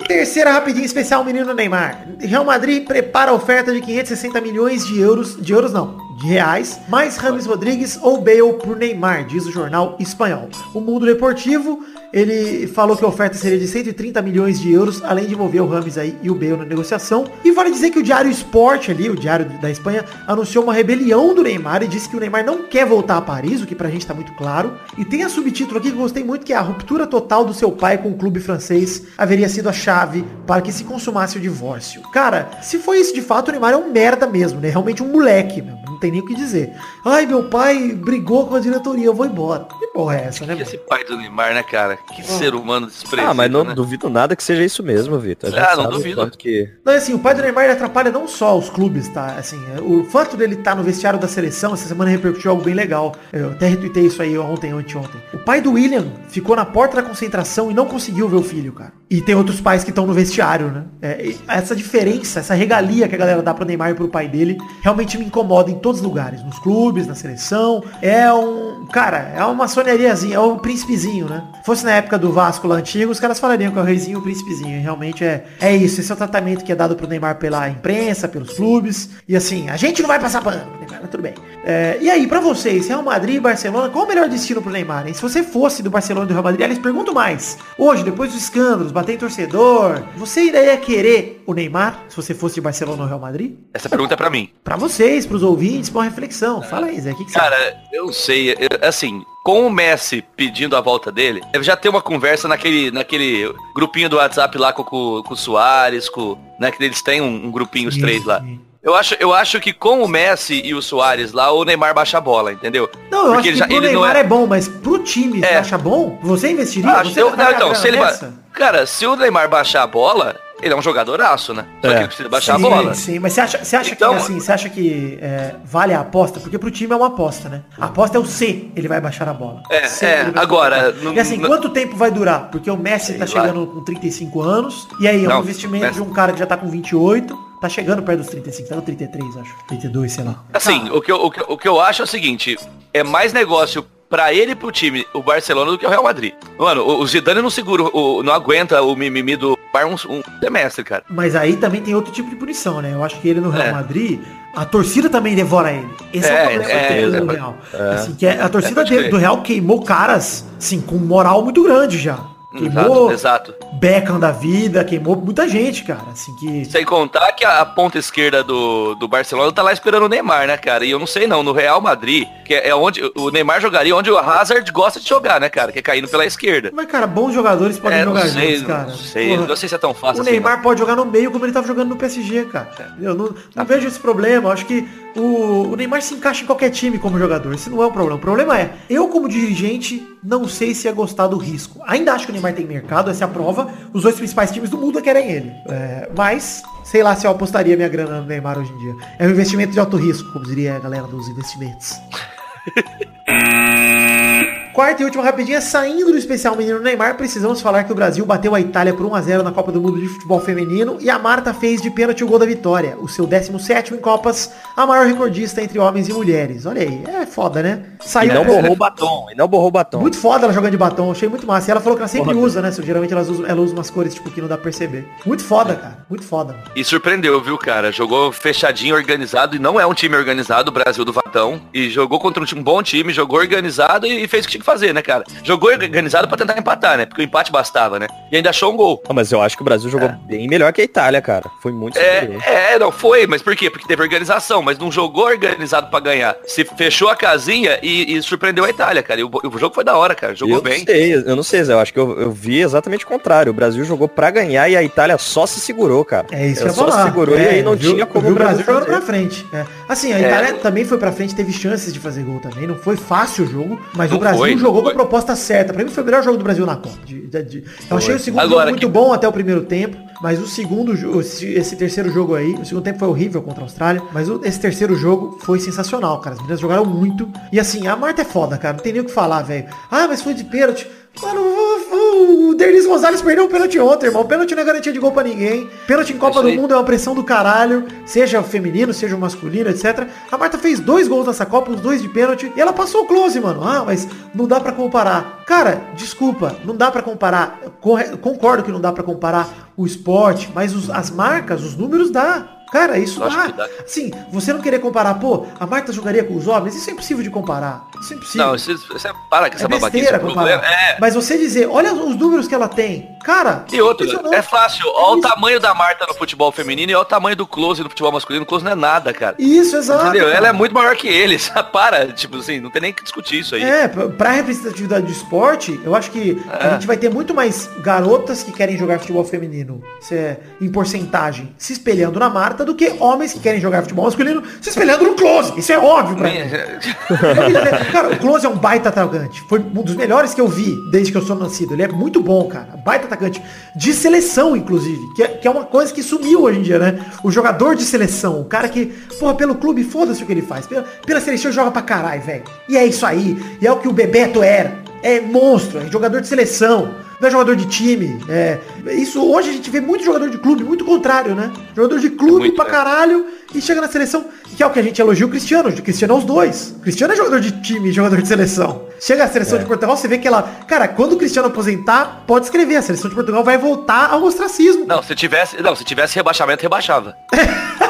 Terceira rapidinha especial, menino Neymar. Real Madrid prepara oferta de 560 milhões de euros, de euros não, de reais, mais Rames Rodrigues ou Bale por Neymar, diz o jornal espanhol. O Mundo Deportivo, ele falou que a oferta seria de 130 milhões de euros, além de envolver o Rames aí e o Bale na negociação. E vale dizer que o Diário Sport ali, o Diário da Espanha, anunciou uma rebelião do Neymar e disse que o Neymar não quer voltar a Paris, o que pra gente tá muito claro. E tem a subtítulo aqui que eu gostei muito, que é a ruptura total do seu pai com o clube francês haveria sido a chave para que se consumasse o divórcio. Cara, se foi isso de fato, o Neymar é um merda mesmo, né? Realmente um moleque, meu. não tem nem o que dizer. Ai, meu pai brigou com a diretoria, eu vou embora. Que porra é essa, né, esse pai do Neymar, né, cara? Que ser humano desprezível, Ah, mas não né? duvido nada que seja isso mesmo, Vitor. Ah, não duvido. Que... Não, assim, o pai do Neymar ele atrapalha não só os clubes, tá? Assim, o fato dele estar no vestiário da seleção, essa semana repercutiu algo bem legal. Eu até retuitei isso aí ontem, anteontem. O pai do William ficou na porta da concentração e não conseguiu ver o filho, cara. E tem outros pais que estão no vestiário, né? É, essa diferença, essa regalia que a galera dá pro Neymar e pro pai dele, realmente me incomoda em todos os lugares. Nos clubes, na seleção. É um... Cara, é uma sonhariazinha, é um príncipezinho, né? Fosse na época do Vasco lá antigo, os caras falariam que é o reizinho e o príncipezinho. E realmente é, é isso. Esse é o tratamento que é dado pro Neymar pela imprensa, pelos clubes. E assim, a gente não vai passar pano, Neymar, tudo bem. É, e aí, pra vocês, Real Madrid e Barcelona, qual o melhor destino pro Neymar? hein? Se você fosse do Barcelona e do Real Madrid, eles perguntam mais. Hoje, depois dos escândalos, bater em torcedor, você ainda ia querer o Neymar se você fosse de Barcelona ou Real Madrid? Essa pergunta é pra mim. Pra vocês, pros ouvintes, pra uma reflexão. Fala aí, Zé, o que, que? Cara, eu sei, eu- assim, com o Messi pedindo a volta dele, eu já tenho uma conversa naquele, naquele grupinho do WhatsApp lá com, com, com o Soares, com, né, que eles têm um, um grupinho, os Sim, três lá. sim. Eu acho, eu acho que com o Messi e o Soares lá, o Neymar baixa a bola, entendeu? Não, eu Porque acho que já- pro Neymar é- é... bom, mas pro time, você É. acha bom? Você investiria? Ah, você eu- vai não, então, se ele ba-? Cara, se o Neymar baixar a bola, ele é um jogadoraço, né? Só É. que ele precisa baixar sim, a bola. Sim, mas você acha, você acha Então- que assim, você acha que é, vale a aposta? Porque pro time é uma aposta, né? A aposta é o C, ele vai baixar a bola. É, C, é, agora, não- E assim, não- quanto tempo vai durar? Porque o Messi tá Sei lá. chegando com 35 anos, e aí é um Não, investimento Messi- de um cara que já tá com 28, tá chegando perto dos 35, tá no 33, acho. 32, sei lá. Assim, Tá. o, que eu, o, que, o que eu acho é o seguinte, é mais negócio pra ele e pro time, o Barcelona, do que o Real Madrid. Mano, o, o Zidane não segura, o, não aguenta o mimimi do Bar um, um semestre, cara. Mas aí também tem outro tipo de punição, né? Eu acho que ele no Real É. Madrid, a torcida também devora ele. Esse é, É, o problema é, dele é, no é. Real. Assim, que é- a torcida É, dele- do Real queimou caras, assim, com moral muito grande já. Queimou Exato, exato. Beckham da vida, queimou muita gente, cara. Assim que. Sem contar que a, a ponta esquerda do, do Barcelona tá lá esperando o Neymar, né, cara? E eu não sei não, no Real Madrid, que é, é onde o Neymar jogaria onde o Hazard gosta de jogar, né, cara? Que é caindo pela esquerda. Mas, cara, bons jogadores podem É, jogar sei, juntos, cara. não sei, Porra, não sei se é tão fácil O assim. Neymar pode jogar no meio como ele tava jogando no PSG, cara. Eu não, não vejo esse problema. Eu acho que o, o Neymar se encaixa em qualquer time como jogador. Esse não é o problema. O problema é, eu como dirigente, não sei se ia gostar do risco. Ainda acho que o Neymar tem mercado, essa é a prova. Os dois principais times do mundo querem ele. É, mas, sei lá se eu apostaria minha grana no Neymar hoje em dia. É um investimento de alto risco, como diria a galera dos investimentos. Quarta e última rapidinha, saindo do especial Menino Neymar, precisamos falar que o Brasil bateu a Itália por 1x0 na Copa do Mundo de Futebol Feminino e a Marta fez de pênalti o gol da vitória, o seu 17º em Copas, a maior recordista entre homens e mulheres. Olha aí, é foda, né? E Saiu não por- borrou o batom. E não borrou o batom. muito foda ela jogando de batom, achei muito massa. E ela falou que ela sempre Porra. usa, né? Geralmente ela usa, ela usa umas cores tipo que não dá pra perceber. Muito foda, cara. Muito foda. E surpreendeu, viu, cara? Jogou fechadinho, organizado, e não é um time organizado, o Brasil do Vatão. E jogou contra um, time- um bom time, jogou organizado e, e fez o que tinha que fazer, né, cara? Jogou organizado pra tentar empatar, né? Porque o empate bastava, né? E ainda achou um gol. Ah, mas eu acho que o Brasil jogou bem melhor que a Itália, cara. Foi muito superior. É, é, não foi, mas por quê? Porque teve organização, mas não jogou organizado pra ganhar. Se fechou a casinha e, e surpreendeu a Itália, cara. E o, o jogo foi da hora, cara. Jogou eu bem. Não sei, eu não sei, Zé. Eu acho que eu, eu vi exatamente o contrário. O Brasil jogou pra ganhar e a Itália só se segurou, cara. É isso que Ela eu ia só falar. se segurou É, e aí não viu- tinha como o Brasil fazer. pra frente. É. Assim, a É. Itália também foi pra frente, teve chances de fazer gol também. Não foi fácil o jogo, mas Não o Brasil foi, não jogou com a foi. proposta certa. Pra mim foi o melhor jogo do Brasil na Copa. De- de- de- Eu achei o segundo Agora muito que- bom até o primeiro tempo, mas o segundo jogo, esse, terceiro jogo aí, o segundo tempo foi horrível contra a Austrália, mas esse terceiro jogo foi sensacional, cara. As meninas jogaram muito. E assim, a Marta é foda, cara. Não tem nem o que falar, velho. Ah, mas foi de pênalti. Mano, o, o Derlis Gonzalez perdeu o pênalti ontem, irmão. Pênalti não é garantia de gol pra ninguém. Pênalti em Copa do. Mundo é uma pressão do caralho, seja o feminino, seja o masculino, etc. A Marta fez dois gols nessa Copa, os dois de pênalti, e ela passou o close, mano. Ah, mas não dá pra comparar. Cara, desculpa, não dá pra comparar. Concordo que não dá pra comparar o esporte, mas os- as marcas, os números dá. Cara, isso dá. dá. Sim, você não querer comparar, pô, a Marta jogaria com os homens, isso é impossível de comparar. Isso é impossível. Não, você, você para com essa é babaquice. O problema comparar. é... Mas você dizer, olha os números que ela tem. Cara, E outra, impressionante. é fácil. Olha o isso. tamanho da Marta no futebol feminino e olha o tamanho do Close no futebol masculino. O Close não é nada, cara. Isso, exato. Entendeu? cara. Ela é muito maior que eles. Para, tipo assim, não tem nem que discutir isso aí. É, pra- representatividade do esporte, eu acho que a É. gente vai ter muito mais garotas que querem jogar futebol feminino, se é, em porcentagem, se espelhando na Marta, do que homens que querem jogar futebol masculino se espelhando no Close. Isso é óbvio pra mim. Cara, o Close é um baita atacante. Foi um dos melhores que eu vi desde que eu sou nascido. Ele é muito bom, cara. Baita atacante. De seleção, inclusive. Que é, que é uma coisa que sumiu hoje em dia, né? O jogador de seleção. O cara que, porra, pelo clube, foda-se o que ele faz. Pela, pela seleção joga pra caralho, velho. E é isso aí. E é o que o Bebeto era. É monstro. É jogador de seleção. Não é jogador de time. É, isso hoje a gente vê muito jogador de clube, muito contrário, né? Jogador de clube Muito, pra é. caralho e chega na seleção, que é o que a gente elogia o Cristiano. O Cristiano é os dois. O Cristiano é jogador de time e jogador de seleção. Chega a seleção de Portugal, você vê que ela. Cara, quando o Cristiano aposentar, pode escrever. A seleção de Portugal vai voltar ao ostracismo. Não, se tivesse, não, se tivesse rebaixamento, rebaixava.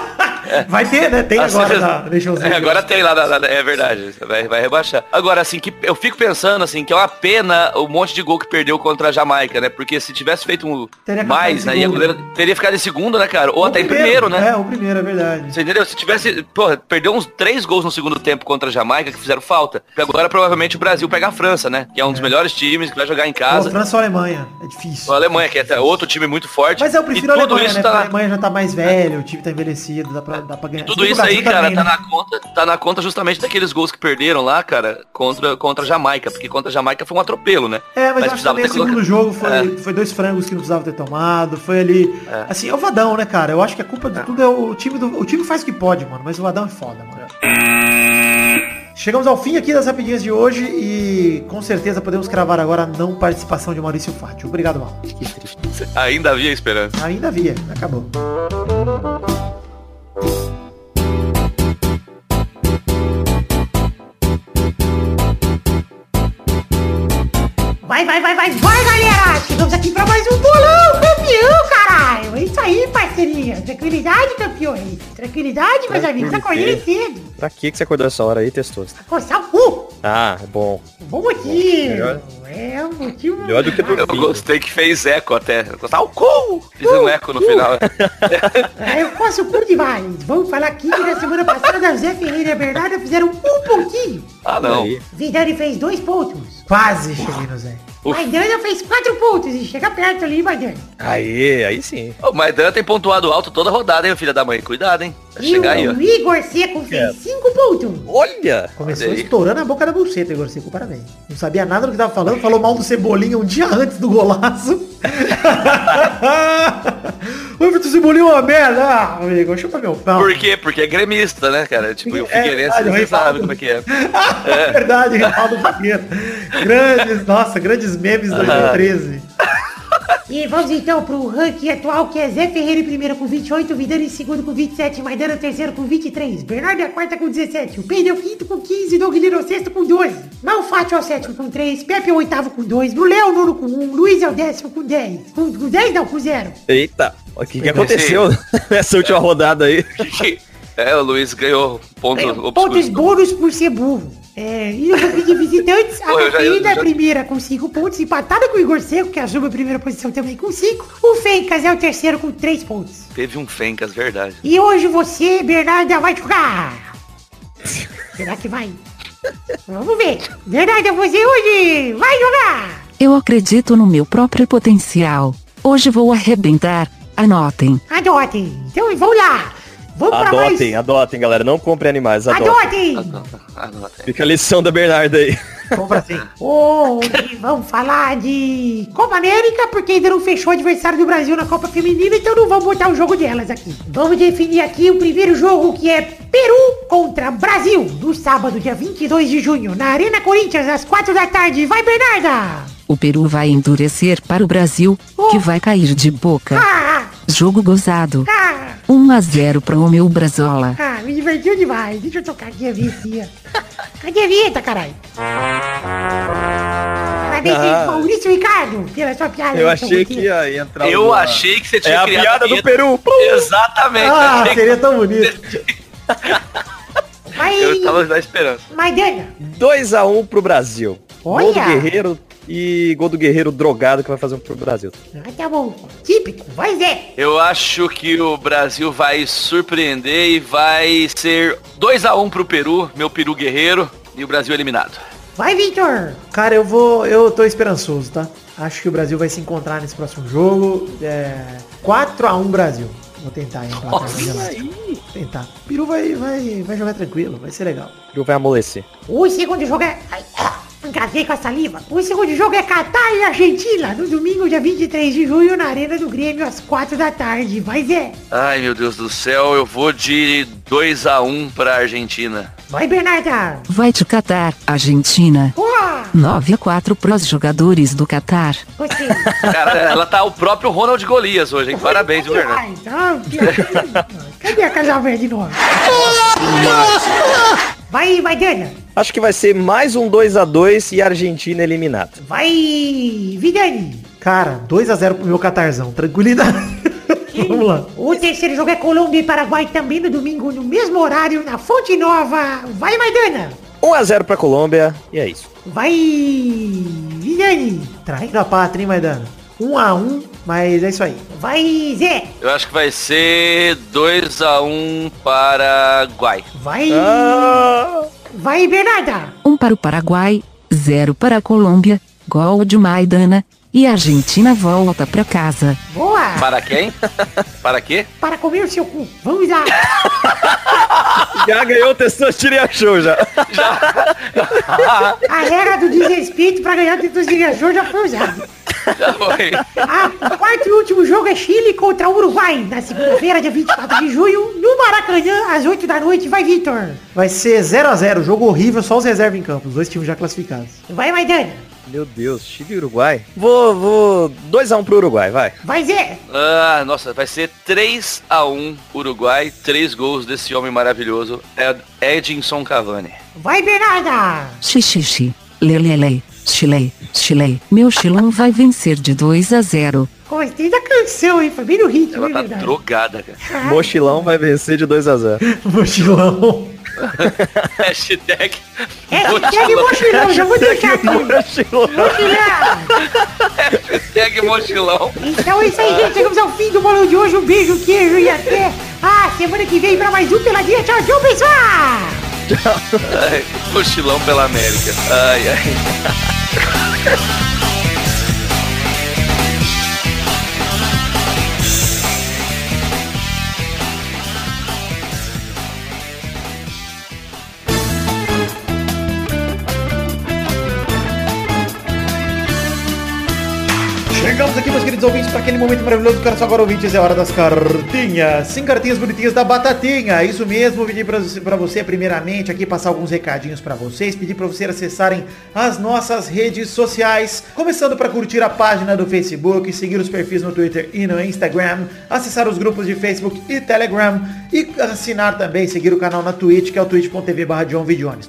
Vai ter, né? Tem agora na Nations É, League. agora tem lá, na- na- é verdade, vai, vai rebaixar. Agora, assim, que eu fico pensando, assim, que é uma pena o monte de gol que perdeu contra a Jamaica, né? Porque se tivesse feito um Teria mais, né? A segundo. goleira teria ficado em segundo, né, cara? Ou O até em primeiro, né? É, o primeiro, é verdade. Você entendeu? Se tivesse, porra, perdeu uns três gols no segundo tempo contra a Jamaica que fizeram falta. Porque agora provavelmente o Brasil pega a França, né? Que é um dos melhores times que vai jogar em Pô, casa. França ou Alemanha. É difícil. A Alemanha, que é outro time muito forte. Mas eu prefiro a Alemanha, né? tá a Alemanha já tá mais velho, o time tá envelhecido, dá pra, dá pra ganhar. Tudo bem que isso aí, Brasil cara, também, tá né? na conta, tá na conta justamente daqueles gols que perderam lá, cara, contra, contra a Jamaica, porque contra a Jamaica foi um atropelo, né? É, mas, eu acho que também o segundo colocado- jogo foi, É. foi dois frangos que não precisava ter tomado. Foi ali. Assim, é o Vadão, né, cara? Eu acho que a culpa de tudo é o time do. O time faz o que pode, mano. Mas o Vadão é foda, mano. Chegamos ao fim aqui das rapidinhas de hoje e com certeza podemos cravar agora a não participação de Maurício Fátio. Obrigado, Mal. Ainda havia esperança. Ainda havia, acabou. Vai, vai, vai, vai, vai, galera! Chegamos aqui pra mais um bolão campeão, caralho! É isso aí, parceirinha! Tranquilidade, campeões! Tranquilidade, meus amigos! Acordei cedo! Pra que que você acordou essa hora aí, testoso? Coçar o cu! Ah, é bom. Bom motivo! Melhor. É um motivo... Melhor do que Eu dormir. gostei que fez eco até. Tá o cu! Fiz um eco no final. É, eu coço o cu demais! Vamos falar aqui que na semana passada o Zé Ferreira e a Bernarda fizeram um pontinho! Ah, não. Vidani fez dois pontos! Quase cheguei no Zé. Maidana fez quatro pontos e chega perto ali, Maidana! Aí, aí sim. O Maidana tem pontuado alto toda rodada, hein, filha da mãe? Cuidado, hein? Vai E chegar aí, ó. o Igor Seco fez cinco pontos! Olha! Começou estourando a boca da buceta, Igor Seco, parabéns. Não sabia nada do que tava falando, falou mal do Cebolinha um dia antes do golaço. o Everton Cebolinha é uma merda. Ah, amigo, chupa meu pau. Por quê? Porque é gremista, né, cara? Tipo, e o É Figueirense, o você sabe como é que é. É verdade, Reinaldo Figueira. Grandes, nossa, grandes memes 2013. E vamos então pro ranking atual, que é Zé Ferreira em primeiro com 28, Vidani em segundo com 27, Maidana em terceiro com 23, Bernardo é a quarta com 17, o Pedro é o quinto com 15, Doug Lira é o sexto com 12, Malfátio é o sétimo com 3, Pepe é o oitavo com 2, Brulé é o nono com 1, Luiz é o décimo com 10, com, com 10 não, com 0. Eita! O que, que aconteceu nessa última rodada aí? É, o Luiz ganhou ponto É, pontos bônus por ser burro. É, e no jogo de visitantes, a Pô, Cafeína é já- primeira com 5 pontos, empatada com o Igor Seco, que assume a primeira posição também com 5. O Fencas é o terceiro com 3 pontos. Teve um Fencas, verdade. E hoje você, Bernarda, vai jogar. Será que vai? Vamos ver. Bernarda, você hoje vai jogar. Eu acredito no meu próprio potencial. Hoje vou arrebentar. Anotem. Adotem. Então vamos lá. Vamos pra Adotem, mais. adotem, galera. Não comprem animais, adotem. Adotem. Aí. Fica a lição da Bernarda aí. Compra sim. Hoje vamos falar de Copa América, porque ainda não fechou o adversário do Brasil na Copa Feminina, então não vamos botar o jogo delas aqui. Vamos definir aqui o primeiro jogo, que é Peru contra Brasil, no sábado, dia 22 de junho, na Arena Corinthians, às 4 da tarde. Vai, Bernarda! O Peru vai endurecer para o Brasil, que vai cair de boca. Ah, Jogo gozado. ah, 1 a 0 para o meu Brazola. ah, me divertiu demais. Deixa eu tocar aqui a vinheta. Cadê a vinheta, caralho? Parabéns, Ah. Maurício Ricardo, pela sua piada. Eu aí, achei que ia entrar Eu o- achei que você tinha É a criado piada do. Peru. Exatamente. Ah, achei que- seria tão bonito. Mas, Eu tava na esperança. mas Dana, 2x1 pro Brasil. Gol do Olha! Guerreiro e gol do Guerreiro drogado que vai fazer um pro Brasil. Ah, tá bom. Típico. Vai, Zé. Eu acho que o Brasil vai surpreender e vai ser 2x1 pro Peru, meu Peru guerreiro, e o Brasil eliminado. Vai, Victor. Cara, eu vou. Eu tô esperançoso, tá? Acho que o Brasil vai se encontrar nesse próximo jogo. É, 4x1 Brasil. Vou tentar um gelado. Vou tentar. O Peru vai, vai, vai jogar tranquilo, vai ser legal. O Peru vai amolecer. O segundo jogo é... Ai, ah, engasguei com a saliva. O segundo jogo é Catar e Argentina, no domingo, dia 23 de junho, na Arena do Grêmio, às 4 da tarde. Vai, Zé. Ai, meu Deus do céu, eu vou de 2x1 pra Argentina. Vai, Bernarda. Vai te catar, Argentina. Boa. 9 a 4 pros jogadores do Catar. Cara, ela tá o próprio Ronald Golias hoje, hein? Parabéns, viu, Bernardo? Ai, tá, que- Cadê a Casa Verde nova? Vai, vai, Dana. Acho que vai ser mais um 2x2 e a Argentina eliminada. Vai, Vidani. Cara, 2x0 pro meu Catarzão. Tranquilidade. Vamos lá. O terceiro jogo é Colômbia e Paraguai também no domingo, no mesmo horário, na Fonte Nova. Vai, Maidana. 1x0 pra Colômbia e é isso. Vai, Vidani. Traindo a pátria, hein, Maidana? 1x1, mas é isso aí. Vai, Zé. Eu acho que vai ser 2x1 Paraguai. Vai, Ah, vai, Bernarda. 1 para o Paraguai, 0 para a Colômbia, gol de Maidana, e a Argentina volta pra casa. Boa. Para quem? Para quê? Para comer o seu cu. Vamos lá. já ganhou o Testosteria Show já. A regra do desrespeito para ganhar títulos de ganhador já foi usada. Já foi. Ah, o quarto e último jogo é Chile contra Uruguai, na segunda-feira, dia 24 de junho, no Maracanã, às 8 da noite. Vai, Vitor. Vai ser 0x0, jogo horrível, só os reservas em campo. Os dois times já classificados. Vai, Maidana. Meu Deus, Chile e Uruguai. Vou, vou 2x1 pro Uruguai, vai. Vai, Zé. Ah, nossa, vai ser 3x1 Uruguai, três gols desse homem maravilhoso, Ed- Edinson Cavani. Vai, Bernarda. Xixixi, lelele, chile, chile. Meu chilão vai vencer de 2 a 0. Gostei da canção, hein? Foi bem no ritmo, Ela tá verdade? drogada, cara. Mochilão vai vencer de 2x0. Mochilão. Hashtag Hashtag mochilão, já vou deixar aqui. Mochilão. Hashtag mochilão. Então é isso aí, gente. Chegamos ao fim do bolão de hoje. Um beijo, queijo e até a semana que vem pra mais um Peladinha. Tchau, tchau, pessoal. Ai, mochilão pela América. Ai, ai. Cheers. Chegamos aqui, meus queridos ouvintes, para aquele momento maravilhoso Cara Só Agora Ouvintes. É hora das cartinhas. Sim, cartinhas bonitinhas da Batatinha. Isso mesmo, pedir pra você, primeiramente aqui passar alguns recadinhos para vocês. Pedir para vocês acessarem as nossas redes sociais. Começando para curtir a página do Facebook, seguir os perfis no Twitter e no Instagram. Acessar os grupos de Facebook e Telegram. E assinar também, seguir o canal na Twitch, que é o twitch.tv barra.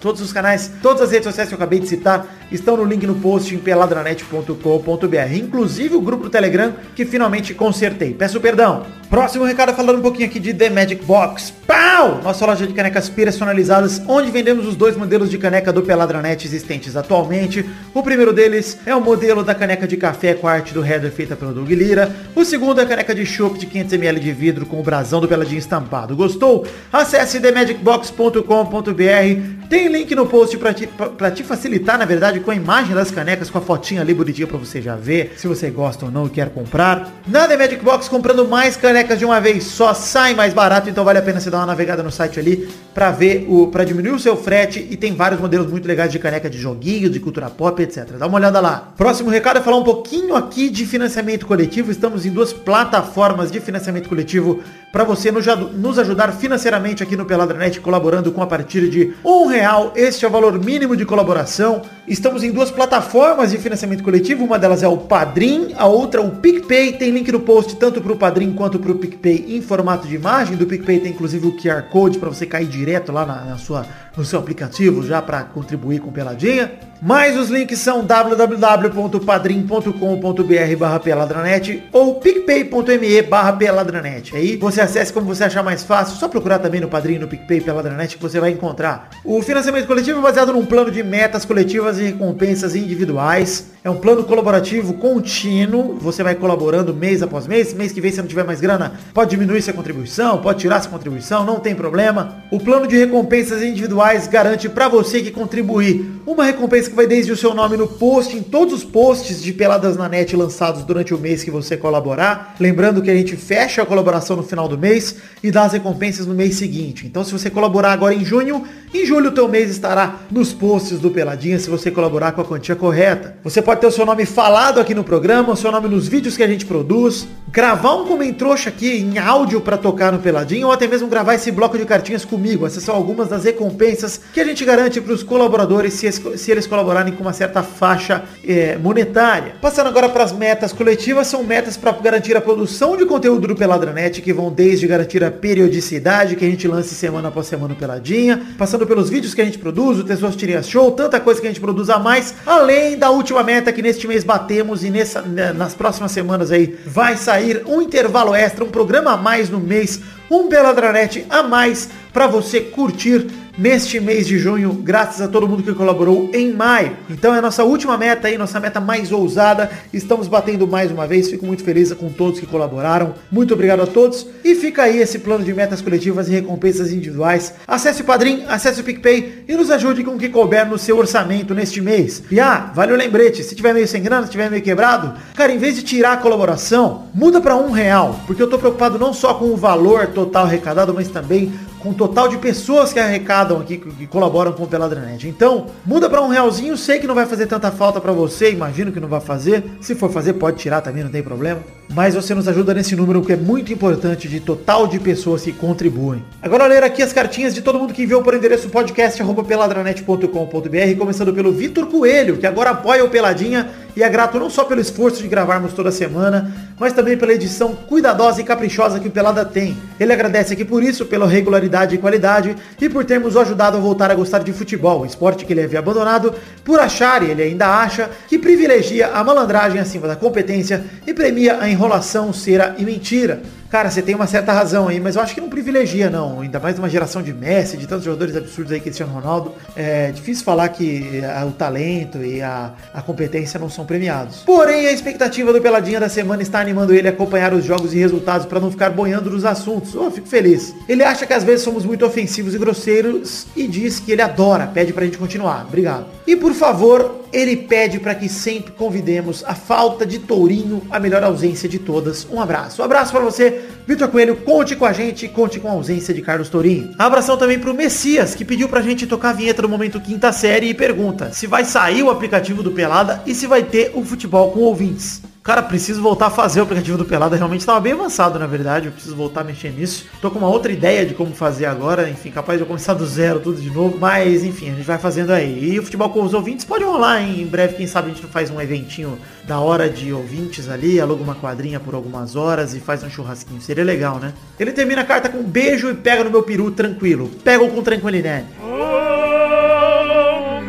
Todos os canais, todas as redes sociais que eu acabei de citar estão no link no post em peladranet.com.br. Inclusive o grupo do Telegram que finalmente consertei. Peço perdão. Próximo recado falando um pouquinho aqui de The Magic Box. Pau! Nossa loja de canecas personalizadas, onde vendemos os dois modelos de caneca do Peladranet existentes atualmente. O primeiro deles é o modelo da caneca de café com a arte do header feita pelo Doug Lira. O segundo é a caneca de chopp de 500ml de vidro com o brasão do Peladinho estampado. Gostou? Acesse themagicbox.com.br. Tem link no post pra te, pra, pra te facilitar, na verdade, com a imagem das canecas, com a fotinha ali bonitinha pra você já ver se você gosta ou não e quer comprar. Na The Magic Box, comprando mais canecas de uma vez só, sai mais barato, então vale a pena você dar uma navegada no site ali pra ver o para diminuir o seu frete e tem vários modelos muito legais de caneca de joguinho, de cultura pop, etc. Dá uma olhada lá. Próximo recado é falar um pouquinho aqui de financiamento coletivo. Estamos em duas plataformas de financiamento coletivo para você nos, ajudar financeiramente aqui no Peladranet, colaborando com a partir de um real. Este é o valor mínimo de colaboração. Estamos em duas plataformas de financiamento coletivo. Uma delas é o Padrim, a outra o PicPay. Tem link no post tanto para o Padrim quanto para o PicPay em formato de imagem. Do PicPay tem inclusive o QR Code para você cair direto lá na, na sua, no seu aplicativo já para contribuir com Peladinha. Mas os links são www.padrim.com.br barra peladranet ou picpay.me barra peladranet. Aí você acesse como você achar mais fácil, só procurar também no Padrim, no PicPay, Peladranet que você vai encontrar. O financiamento coletivo é baseado num plano de metas coletivas e recompensas individuais. É um plano colaborativo contínuo, você vai colaborando mês após mês, mês que vem se não tiver mais grana, pode diminuir sua contribuição, pode tirar sua contribuição, não tem problema. O plano de recompensas individuais garante para você que contribuir uma recompensa que vai desde o seu nome no post, em todos os posts de Peladas na Net lançados durante o mês que você colaborar. Lembrando que a gente fecha a colaboração no final do mês e dá as recompensas no mês seguinte. Então se você colaborar agora em junho, em julho o teu mês estará nos posts do Peladinha se você colaborar com a quantia correta. Você pode ter o seu nome falado aqui no programa, o seu nome nos vídeos que a gente produz, gravar um comentrouxa aqui em áudio para tocar no Peladinho ou até mesmo gravar esse bloco de cartinhas comigo. Essas são algumas das recompensas que a gente garante para os colaboradores se, se, eles colaborarem com uma certa faixa é, monetária. Passando agora para as metas coletivas, são metas para garantir a produção de conteúdo do Peladranet, que vão desde garantir a periodicidade que a gente lance semana após semana no Peladinha, passando pelos vídeos que a gente produz, o Tesouros Tirinhas Show, tanta coisa que a gente produz a mais, além da última meta que neste mês batemos e nessa, né, nas próximas semanas aí vai sair um intervalo extra, um programa a mais no mês, um Peladranet a mais para você curtir neste mês de junho, graças a todo mundo que colaborou em maio. Então é a nossa última meta aí, nossa meta mais ousada. Estamos batendo mais uma vez. Fico muito feliz com todos que colaboraram. Muito obrigado a todos. E fica aí esse plano de metas coletivas e recompensas individuais. Acesse o Padrim, acesse o PicPay e nos ajude com o que couber no seu orçamento neste mês. E ah, vale o lembrete, se tiver meio sem grana, se tiver meio quebrado, cara, em vez de tirar a colaboração, muda para um real. Porque eu tô preocupado não só com o valor total arrecadado, mas também com o total de pessoas que arrecadam aqui, que colaboram com o Peladranet. Então, muda para um realzinho, sei que não vai fazer tanta falta para você, imagino que não vai fazer. Se for fazer, pode tirar também, não tem problema. Mas você nos ajuda nesse número que é muito importante de total de pessoas que contribuem. Agora ler aqui as cartinhas de todo mundo que enviou por endereço podcast@peladranet.com.br, começando pelo Vitor Coelho, que agora apoia o Peladinha e é grato não só pelo esforço de gravarmos toda semana, mas também pela edição cuidadosa e caprichosa que o Pelada tem. Ele agradece aqui por isso, pela regularidade e qualidade, e por termos o ajudado a voltar a gostar de futebol, esporte que ele havia abandonado, por achar, e ele ainda acha, que privilegia a malandragem acima da competência e premia a enrolação, cera e mentira. Cara, você tem uma certa razão aí, mas eu acho que não privilegia, não. Ainda mais uma geração de Messi, de tantos jogadores absurdos aí, Cristiano Ronaldo. É difícil falar que a, o talento e a, a competência não são premiados. Porém, a expectativa do Peladinha da semana está animando ele a acompanhar os jogos e resultados para não ficar boiando nos assuntos. Oh, fico feliz. Ele acha que às vezes somos muito ofensivos e grosseiros e diz que ele adora, pede pra gente continuar. Obrigado. E por favor, ele pede para que sempre convidemos a falta de Tourinho, a melhor ausência de todas. Um abraço. Um abraço para você, Vitor Coelho. Conte com a gente, conte com a ausência de Carlos Tourinho. Abração também pro Messias, que pediu pra gente tocar a vinheta do momento quinta série e pergunta se vai sair o aplicativo do Pelada e se vai ter o futebol com ouvintes. Cara, preciso voltar a fazer o aplicativo do Pelada. Realmente estava bem avançado, na verdade. Eu preciso voltar a mexer nisso. Tô com uma outra ideia de como fazer agora. Enfim, capaz de eu começar do zero tudo de novo. Mas, enfim, a gente vai fazendo aí. E o futebol com os ouvintes pode rolar, hein? Em breve, quem sabe a gente faz um eventinho da hora de ouvintes ali. Aluga uma quadrinha por algumas horas e faz um churrasquinho. Seria legal, né? Ele termina a carta com um beijo e pega no meu peru tranquilo. Pega com tranquilidade. Oh,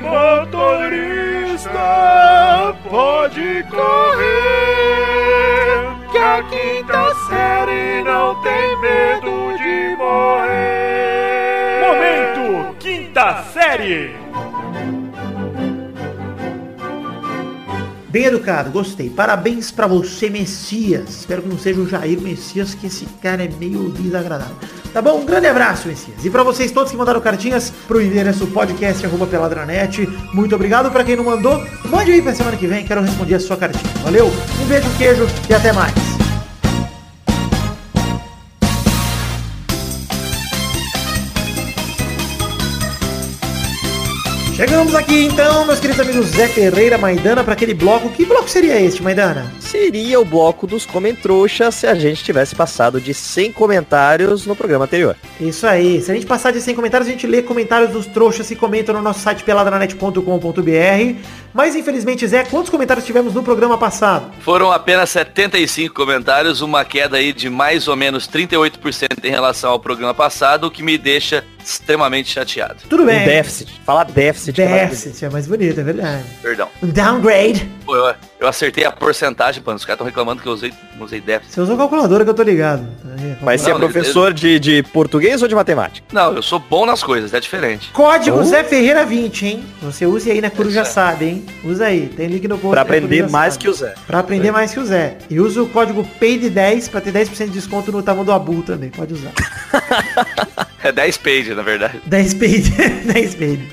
motorista, pode correr. Da quinta série não tem medo de morrer. Momento Quinta Série. Bem educado, gostei. Parabéns pra você, Messias. Espero que não seja o Jair Messias, que esse cara é meio desagradável. Tá bom? Um grande abraço, Messias. E pra vocês todos que mandaram cartinhas pro endereço podcast arroba peladranet, muito obrigado. Pra quem não mandou, mande aí pra semana que vem, quero responder a sua cartinha. Valeu, um beijo, um queijo e até mais. Chegamos aqui então, meus queridos amigos Zé Ferreira, Maidana, para aquele bloco. Que bloco seria este, Maidana? Seria o bloco dos Comentrouxas se a gente tivesse passado de 100 comentários no programa anterior. Isso aí. Se a gente passar de 100 comentários, a gente lê comentários dos trouxas que comentam no nosso site peladranet.com.br. Mas infelizmente, Zé, quantos comentários tivemos no programa passado? Foram apenas 75 comentários, uma queda aí de mais ou menos 38% em relação ao programa passado, o que me deixa extremamente chateado. Tudo Um bem. déficit. Falar déficit. é. Déficit, é mais bonito, é verdade. Perdão. Um downgrade. Pô, eu, eu acertei a porcentagem, mano. Os caras estão reclamando que eu usei, usei déficit. Você usou calculadora que eu tô ligado. Aí, Mas você é professor de, de português ou de matemática? Não, eu sou bom nas coisas, é diferente. Código Oh. Zé Ferreira 20, hein? Você use aí na Coruja Certo. Sabe, hein? Usa aí. Tem link no post. Pra da Coruja aprender mais Sabe. que o Zé. Pra aprender mais que o Zé. E usa o código PAID10 pra ter 10% de desconto no tamanho do Abu também. Pode usar. É 10 pages, na verdade. 10 PAID. 10 PAID.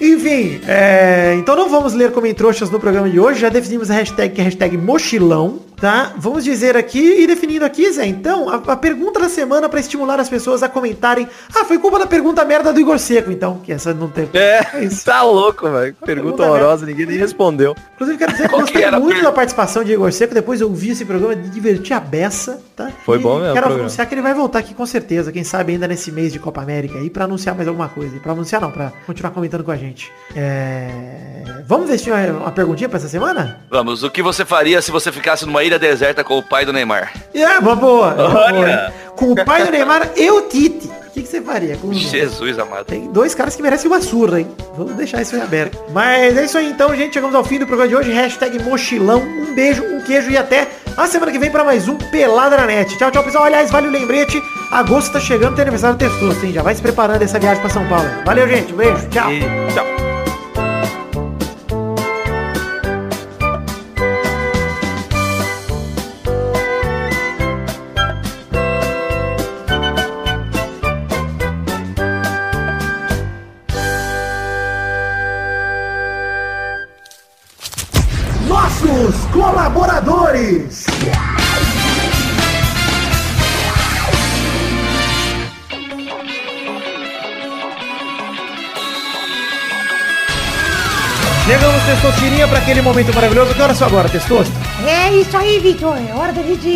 Enfim, é, então não vamos ler como trouxas no programa de hoje. Já definimos a hashtag, que é hashtag mochilão, tá? Vamos dizer aqui e definindo aqui, Zé. Então, a, a pergunta da semana pra estimular as pessoas a comentarem. Ah, foi culpa da pergunta merda do Igor Seco, então. Que essa não tem. É, isso. tá louco, velho. Pergunta Pergunta horrorosa, ninguém nem respondeu. Inclusive, quero dizer que gostei muito per- da participação de Igor Seco. Depois eu vi esse programa de divertir a beça, tá? Foi E bom mesmo Quero anunciar que ele vai voltar aqui com certeza. Quem sabe ainda nesse mês de Copa América aí, pra anunciar mais alguma coisa. Pra anunciar não, pra continuar comentando com a gente. É... Vamos vestir uma, uma perguntinha pra essa semana? Vamos, o que você faria se você ficasse numa ilha deserta com o pai do Neymar? É, uma boa. é uma boa. Com o pai do Neymar e o Tite. O que, que você faria com? Jesus amado. Tem dois caras que merecem uma surra, hein? Vamos deixar isso em aberto. Mas é isso aí então, gente. Chegamos ao fim do programa de hoje. Hashtag mochilão. Um beijo, um queijo e até a semana que vem para mais um Pelada na Net. Tchau, tchau, pessoal. Aliás, vale o lembrete. Agosto tá chegando, tem aniversário do Testoso, hein? Já vai se preparando essa viagem para São Paulo. Valeu, gente. Um beijo. Tchau. E tchau. Colaboradores. Chegamos, Testosterinha, para aquele momento maravilhoso. Que hora só agora, Testosta? É isso aí, Vitor. É hora da gente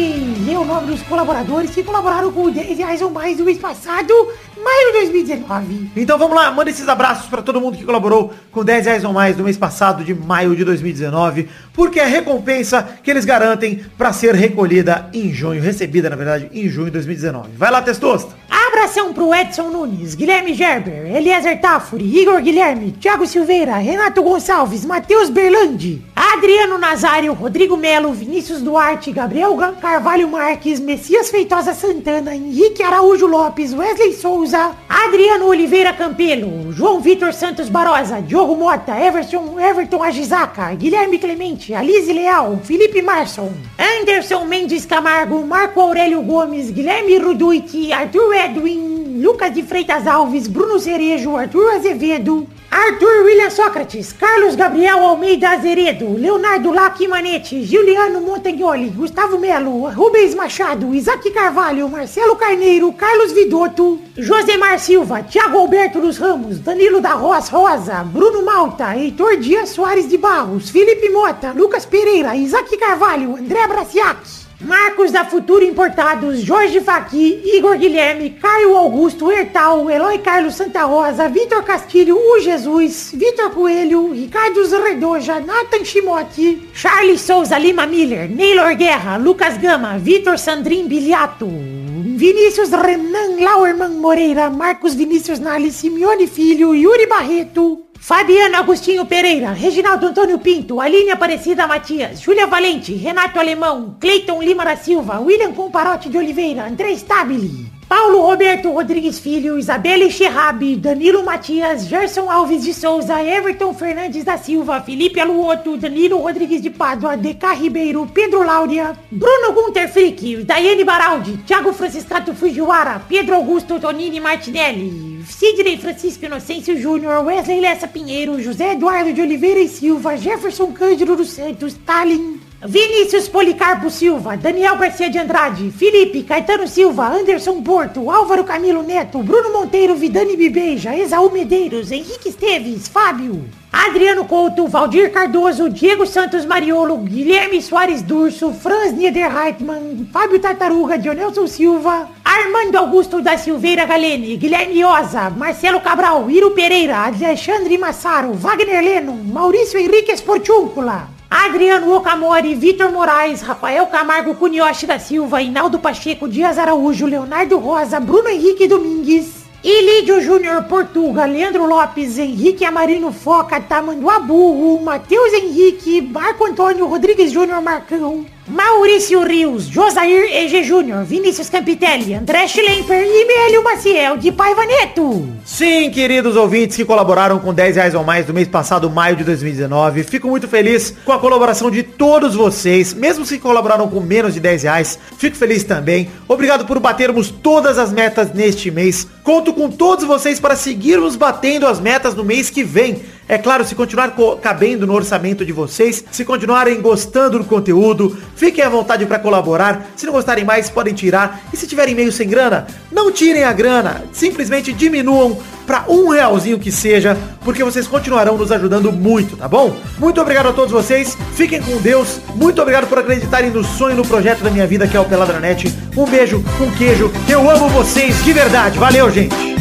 ler o nome dos colaboradores que colaboraram com 10 reais ou mais no mês passado, maio de 2019. Então vamos lá, manda esses abraços para todo mundo que colaborou com 10 reais ou mais no mês passado de maio de 2019, porque é a recompensa que eles garantem para ser recolhida em junho, recebida na verdade em junho de 2019. Vai lá, Testosta. Abração pro Edson Nunes, Guilherme Gerber, Eliezer Tafuri, Igor Guilherme, Thiago Silveira, Renato Gonçalves, Matheus Berlandi, Adriano Nazário, Rodrigo Melo, Vinícius Duarte, Gabriel Ga- Carvalho Marques, Messias Feitosa Santana, Henrique Araújo Lopes, Wesley Souza, Adriano Oliveira Campelo, João Vitor Santos Barosa, Diogo Mota, Everton, Everton Agisaca, Guilherme Clemente, Alice Leal, Felipe Marson, Anderson Mendes Camargo, Marco Aurélio Gomes, Guilherme Ruduit, Arthur Edwin, Lucas de Freitas Alves, Bruno Cerejo, Arthur Azevedo, Arthur William Sócrates, Carlos Gabriel Almeida Azeredo, Leonardo Lac Manete, Juliano Montagnoli, Gustavo Melo, Rubens Machado, Isaac Carvalho, Marcelo Carneiro, Carlos Vidotto, Josemar Silva, Thiago Alberto dos Ramos, Danilo da Roas Rosa, Bruno Malta, Heitor Dias Soares de Barros, Felipe Mota, Lucas Pereira, Isaac Carvalho, André Braciac. Marcos da Futuro Importados, Jorge Faqui, Igor Guilherme, Caio Augusto Hertal, Eloy Carlos Santa Rosa, Vitor Castilho, O Jesus, Vitor Coelho, Ricardo Zerredoja, Nathan Shimote, Charles Souza Lima Miller, Neylor Guerra, Lucas Gama, Vitor Sandrin Biliato, Vinícius Renan Lauerman Moreira, Marcos Vinícius Nali, Simeone Filho, Yuri Barreto, Fabiano Agostinho Pereira, Reginaldo Antônio Pinto, Aline Aparecida Matias, Júlia Valente, Renato Alemão, Cleiton Lima da Silva, William Comparote de Oliveira, André Stabile, Paulo Roberto Rodrigues Filho, Isabelle Cherrabi, Danilo Matias, Gerson Alves de Souza, Everton Fernandes da Silva, Felipe Aluoto, Danilo Rodrigues de Pádua, DK Ribeiro, Pedro Láudia, Bruno Gunter Frick, Daiane Baraldi, Thiago Franciscato Fujiwara, Pedro Augusto Tonini Martinelli, Sidney Francisco Inocêncio Júnior, Wesley Lessa Pinheiro, José Eduardo de Oliveira e Silva, Jefferson Cândido dos Santos, Stalin, Vinícius Policarpo Silva, Daniel Garcia de Andrade, Felipe, Caetano Silva, Anderson Porto, Álvaro Camilo Neto, Bruno Monteiro, Vidani Bibeja, Exaú Medeiros, Henrique Esteves, Fábio, Adriano Couto, Valdir Cardoso, Diego Santos Mariolo, Guilherme Soares Durso, Franz Niederreitmann, Fábio Tartaruga, Dionelson Silva, Armando Augusto da Silveira Galene, Guilherme Oza, Marcelo Cabral, Iro Pereira, Alexandre Massaro, Wagner Leno, Maurício Henrique Esportúncula, Adriano Okamori, Vitor Moraes, Rafael Camargo Cunioche da Silva, Inaldo Pacheco, Dias Araújo, Leonardo Rosa, Bruno Henrique Domingues, Ilídio Júnior Portuga, Leandro Lopes, Henrique Amarino Foca, Tamanduá Burro, Matheus Henrique, Marco Antônio Rodrigues Júnior Marcão, Maurício Rios, Josair EG Júnior, Vinícius Campitelli, André Schlemper e Mélio Maciel de Paiva Neto. Sim, queridos ouvintes que colaboraram com 10 reais ou mais no mês passado, maio de 2019. Fico muito feliz com a colaboração de todos vocês, mesmo se colaboraram com menos de 10 reais. Fico feliz também. Obrigado por batermos todas as metas neste mês. Conto com todos vocês para seguirmos batendo as metas no mês que vem. É claro, se continuar co- cabendo no orçamento de vocês, se continuarem gostando do conteúdo, fiquem à vontade para colaborar. Se não gostarem mais, podem tirar. E se tiverem meio sem grana, não tirem a grana. Simplesmente diminuam para um realzinho que seja, porque vocês continuarão nos ajudando muito, tá bom? Muito obrigado a todos vocês. Fiquem com Deus. Muito obrigado por acreditarem no sonho, no projeto da minha vida, que é o Peladranet. Um beijo, um queijo. Eu amo vocês de verdade. Valeu, gente.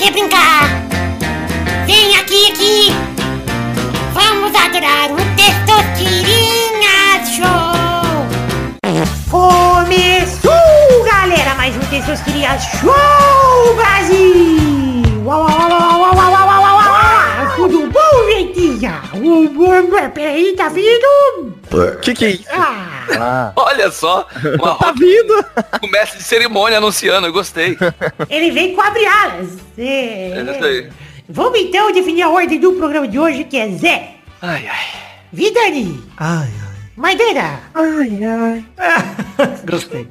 você brincar. Vem aqui, aqui. Vamos adorar o Testosterinha Show. Começou, galera, mais um Testosterinha Show Brasil. Uau, uau, uau, uau, uau peraí, tá vindo? Que que é isso? Ah, Olha só, uma Tá roda vindo? com mestre de cerimônia anunciando, eu gostei. ele vem com abre alas. É, É isso aí. Vamos então definir a ordem do programa de hoje, que é Zé, Ai, ai. Vidani, Ai, Maidana, ai. Gostei.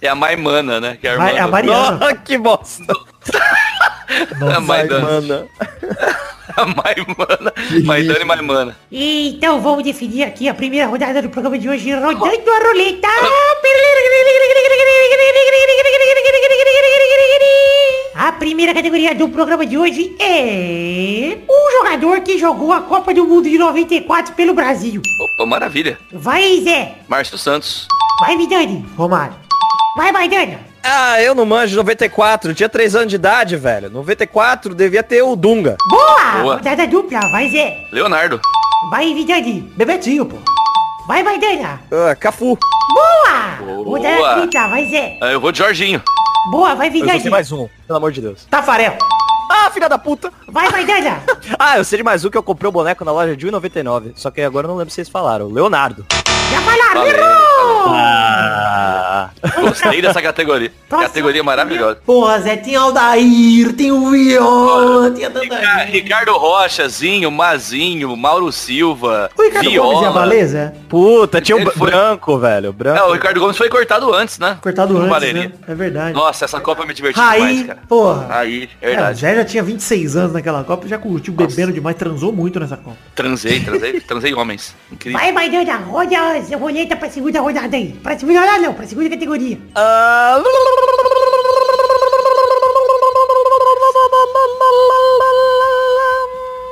É a Maimana, né? Que é a irmã Vai, a Mariana. Nossa, que bosta. a Maidana. Maimana. A Maimana. Maidana e Maimana. Então vamos definir aqui a primeira rodada do programa de hoje, rodando a roleta. A primeira categoria do programa de hoje é um jogador que jogou a Copa do Mundo de 94 pelo Brasil. Opa, maravilha. Vai, Zé. Márcio Santos. Vai, Vidani. Romário. Vai, Maidana. Ah, eu não manjo 94. Eu tinha 3 anos de idade, velho. 94 devia ter o Dunga. Boa! Boa. Rodada dupla. Vai, Zé. Leonardo. Vai, Vidani. Bebetinho, pô. Vai, Maidana. Ah, Cafu. Boa! Boa. Rodada tripla. Vai, Zé. Ah, Eu vou de Jorginho. Boa, vai, Vidani. sei mais um, pelo amor de Deus. Tafarel. Ah, filha da puta. Vai, Maidana. Ah, eu sei de mais um que eu comprei o boneco na loja de 1,99. Só que agora eu não lembro se vocês falaram. Leonardo. Já falaram, errou! Ah. Gostei dessa categoria. Próximo. Categoria maravilhosa. Porra, Zé, tem Aldair, tem o Viola, tinha tanta Rica- gente. Ricardo Rocha, Zinho, Mazinho, Mauro Silva, O Ricardo Gomes ia Viola. valer, Zé? Puta, tinha um Ele foi- branco, velho. Branco. É, o Ricardo Gomes foi cortado antes, né? Cortado Não antes, valeria. né? É verdade. Nossa, essa Copa me diverti demais, Raí, cara. porra. Aí, é É, o verdade. Zé já tinha 26 anos naquela Copa, já curtiu bebendo demais, transou muito nessa Copa. Transei, transei, transei homens. Incrível. Vai, Maidana, roda a roleta pra segunda rodada aí. Pra segunda rodada não, pra segunda categoria. Ah.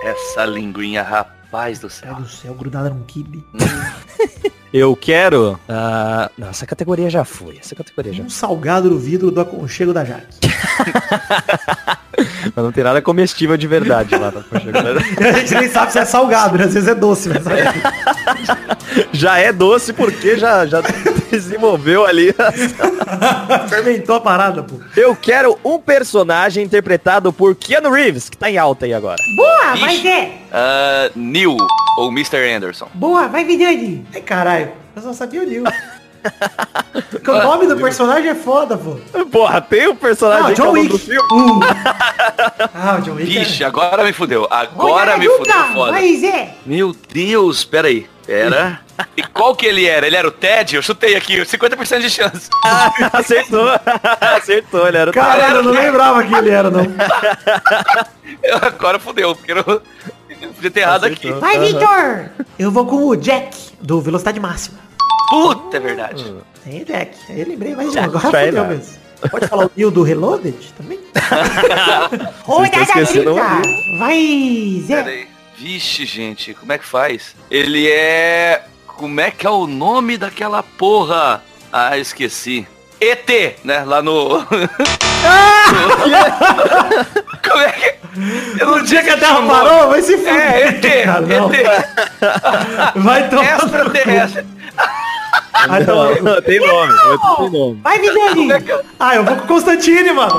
Essa linguinha, rapaz do Ai céu. do céu, grudada num kibe. Eu quero. Ah, não, essa categoria já foi. Essa categoria já Um salgado no vidro do aconchego da Jaque. Mas não tem nada comestível de verdade lá. Tá? a gente nem sabe se é salgado, né? Às vezes é doce, mas? Já é doce porque já, já desenvolveu ali. Fermentou a parada, pô. Eu quero um personagem interpretado por Keanu Reeves, que tá em alta aí agora. Boa, vai Ixi. Zé. Ah, Neil, ou Mr. Anderson. Boa, vai Vidani. Ai, caralho. Eu só sabia o Neil. O nome do personagem é foda, pô. Porra, tem um personagem Ah, é o John nome do Wick. filme. Uh. Ah, o John Wick. é- Vixe, agora me fudeu. Agora Olha, me Duca, fudeu foda. Zé. Meu Deus, peraí. Pera. E qual que ele era? Ele era o Ted? Eu chutei aqui, 50% de chance. Acertou. Acertou, ele era o Caralho, eu não lembrava que ele era, não. Eu- Agora fudeu, porque eu não... eu podia ter errado aqui. Acertou. Vai, Vitor. Eu vou com o Jack, do Velocidade Máxima. Puta, é verdade. Tem Jack. Aí eu lembrei mais um. Jack Agora fodeu mesmo. Pode falar o Neil do Reloaded também? Rodada esquecendo grita. Vai, Zé. Peraí. Vixe, gente, como é que faz? Ele é... Como é que é o nome daquela porra? Ah, esqueci. ET, né? Lá no... como é que... Eu não dia que a sei Terra chamou. parou, vai se fuder. É, ET, Cara. ET. Vai tomar. Extraterrestre. Ah, então- Não, tem nome, outro tem nome. Vai, Vidani. Ah, eu vou com o Constantine, mano.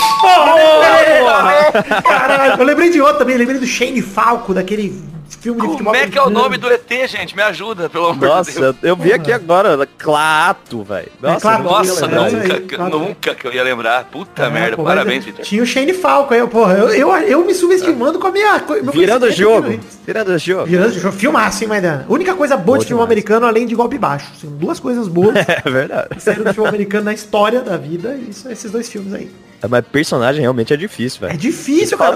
Caralho, eu lembrei de outro também, eu lembrei do Shane Falco, daquele filme de futebol. Como é que é o nome do ET, gente? Me ajuda, pelo amor de Nossa, Deus. eu vi aqui agora, Claato, velho. Nossa, claro. Nossa, Eu ia lembrar nunca, isso que- claro. nunca que eu ia lembrar. Puta Ah, merda, pô, parabéns, é- Vitor. Tinha o Shane Falco aí, porra. Eu, eu, eu me subestimando com a minha. co- meu virando o jogo. Virando o jogo. Virando o jogo. Filmaço, hein, Maidana? Única coisa boa de filme demais. americano, além de golpe baixo. São duas coisas boas É verdade. saíram do filme americano na história da vida. E são esses dois filmes aí. Mas personagem realmente é difícil, É velho. difícil, Você cara.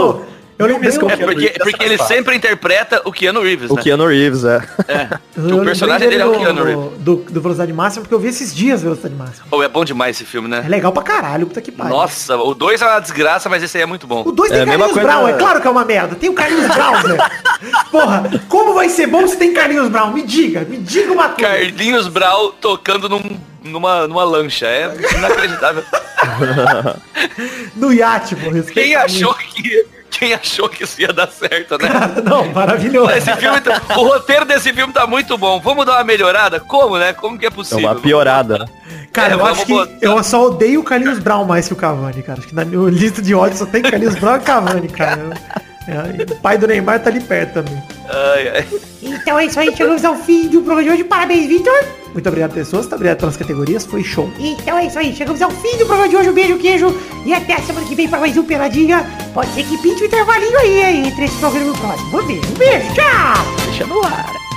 Eu lembrei Esse que eu É um- porque, Reeves porque ele sempre interpreta o Keanu Reeves, O né? Keanu Reeves, é. É. O personagem lembrei dele é o Keanu Reeves. Do, do Velocidade Máxima, porque eu vi esses dias Velocidade Máxima. Pô, é bom demais esse filme, É né? legal pra caralho, puta que pariu. Nossa, o 2 é uma desgraça, mas esse aí é muito bom. O 2 É tem a mesma Carlinhos coisa- Brown, é claro que é uma merda. Tem o Carlinhos Brown, Zé. Porra, como vai ser bom se tem Carlinhos Brown? Me diga, me diga uma coisa. Carlinhos Brau tocando num- numa, numa lancha. É inacreditável. No iate, porra. Quem que é achou que. Quem achou que isso ia dar certo, né? Cara, Não, maravilhoso. Esse filme tá- o roteiro desse filme tá muito bom. Vamos dar uma melhorada? Como, né? Como que é É possível? uma piorada. Cara, É, eu acho que botar. eu só odeio o Carlinhos Brown mais que o Cavani, cara. Acho que na minha lista de ódio só tem Carlinhos Brown e Cavani, cara. É, o pai do Neymar tá ali perto também. Ai, ai. Então é isso aí, chegamos ao fim do programa de hoje. Parabéns, Vitor. Muito obrigado, pessoas. Muito obrigado pelas categorias. Foi show. Então é isso aí, chegamos ao fim do programa de hoje. Um beijo, queijo. E até a semana que vem para mais um Peladinha. Pode ser que pinte o intervalinho aí, hein, entre esse programa e o próximo. Vamos ver. Um beijo, tchau. Deixa no ar.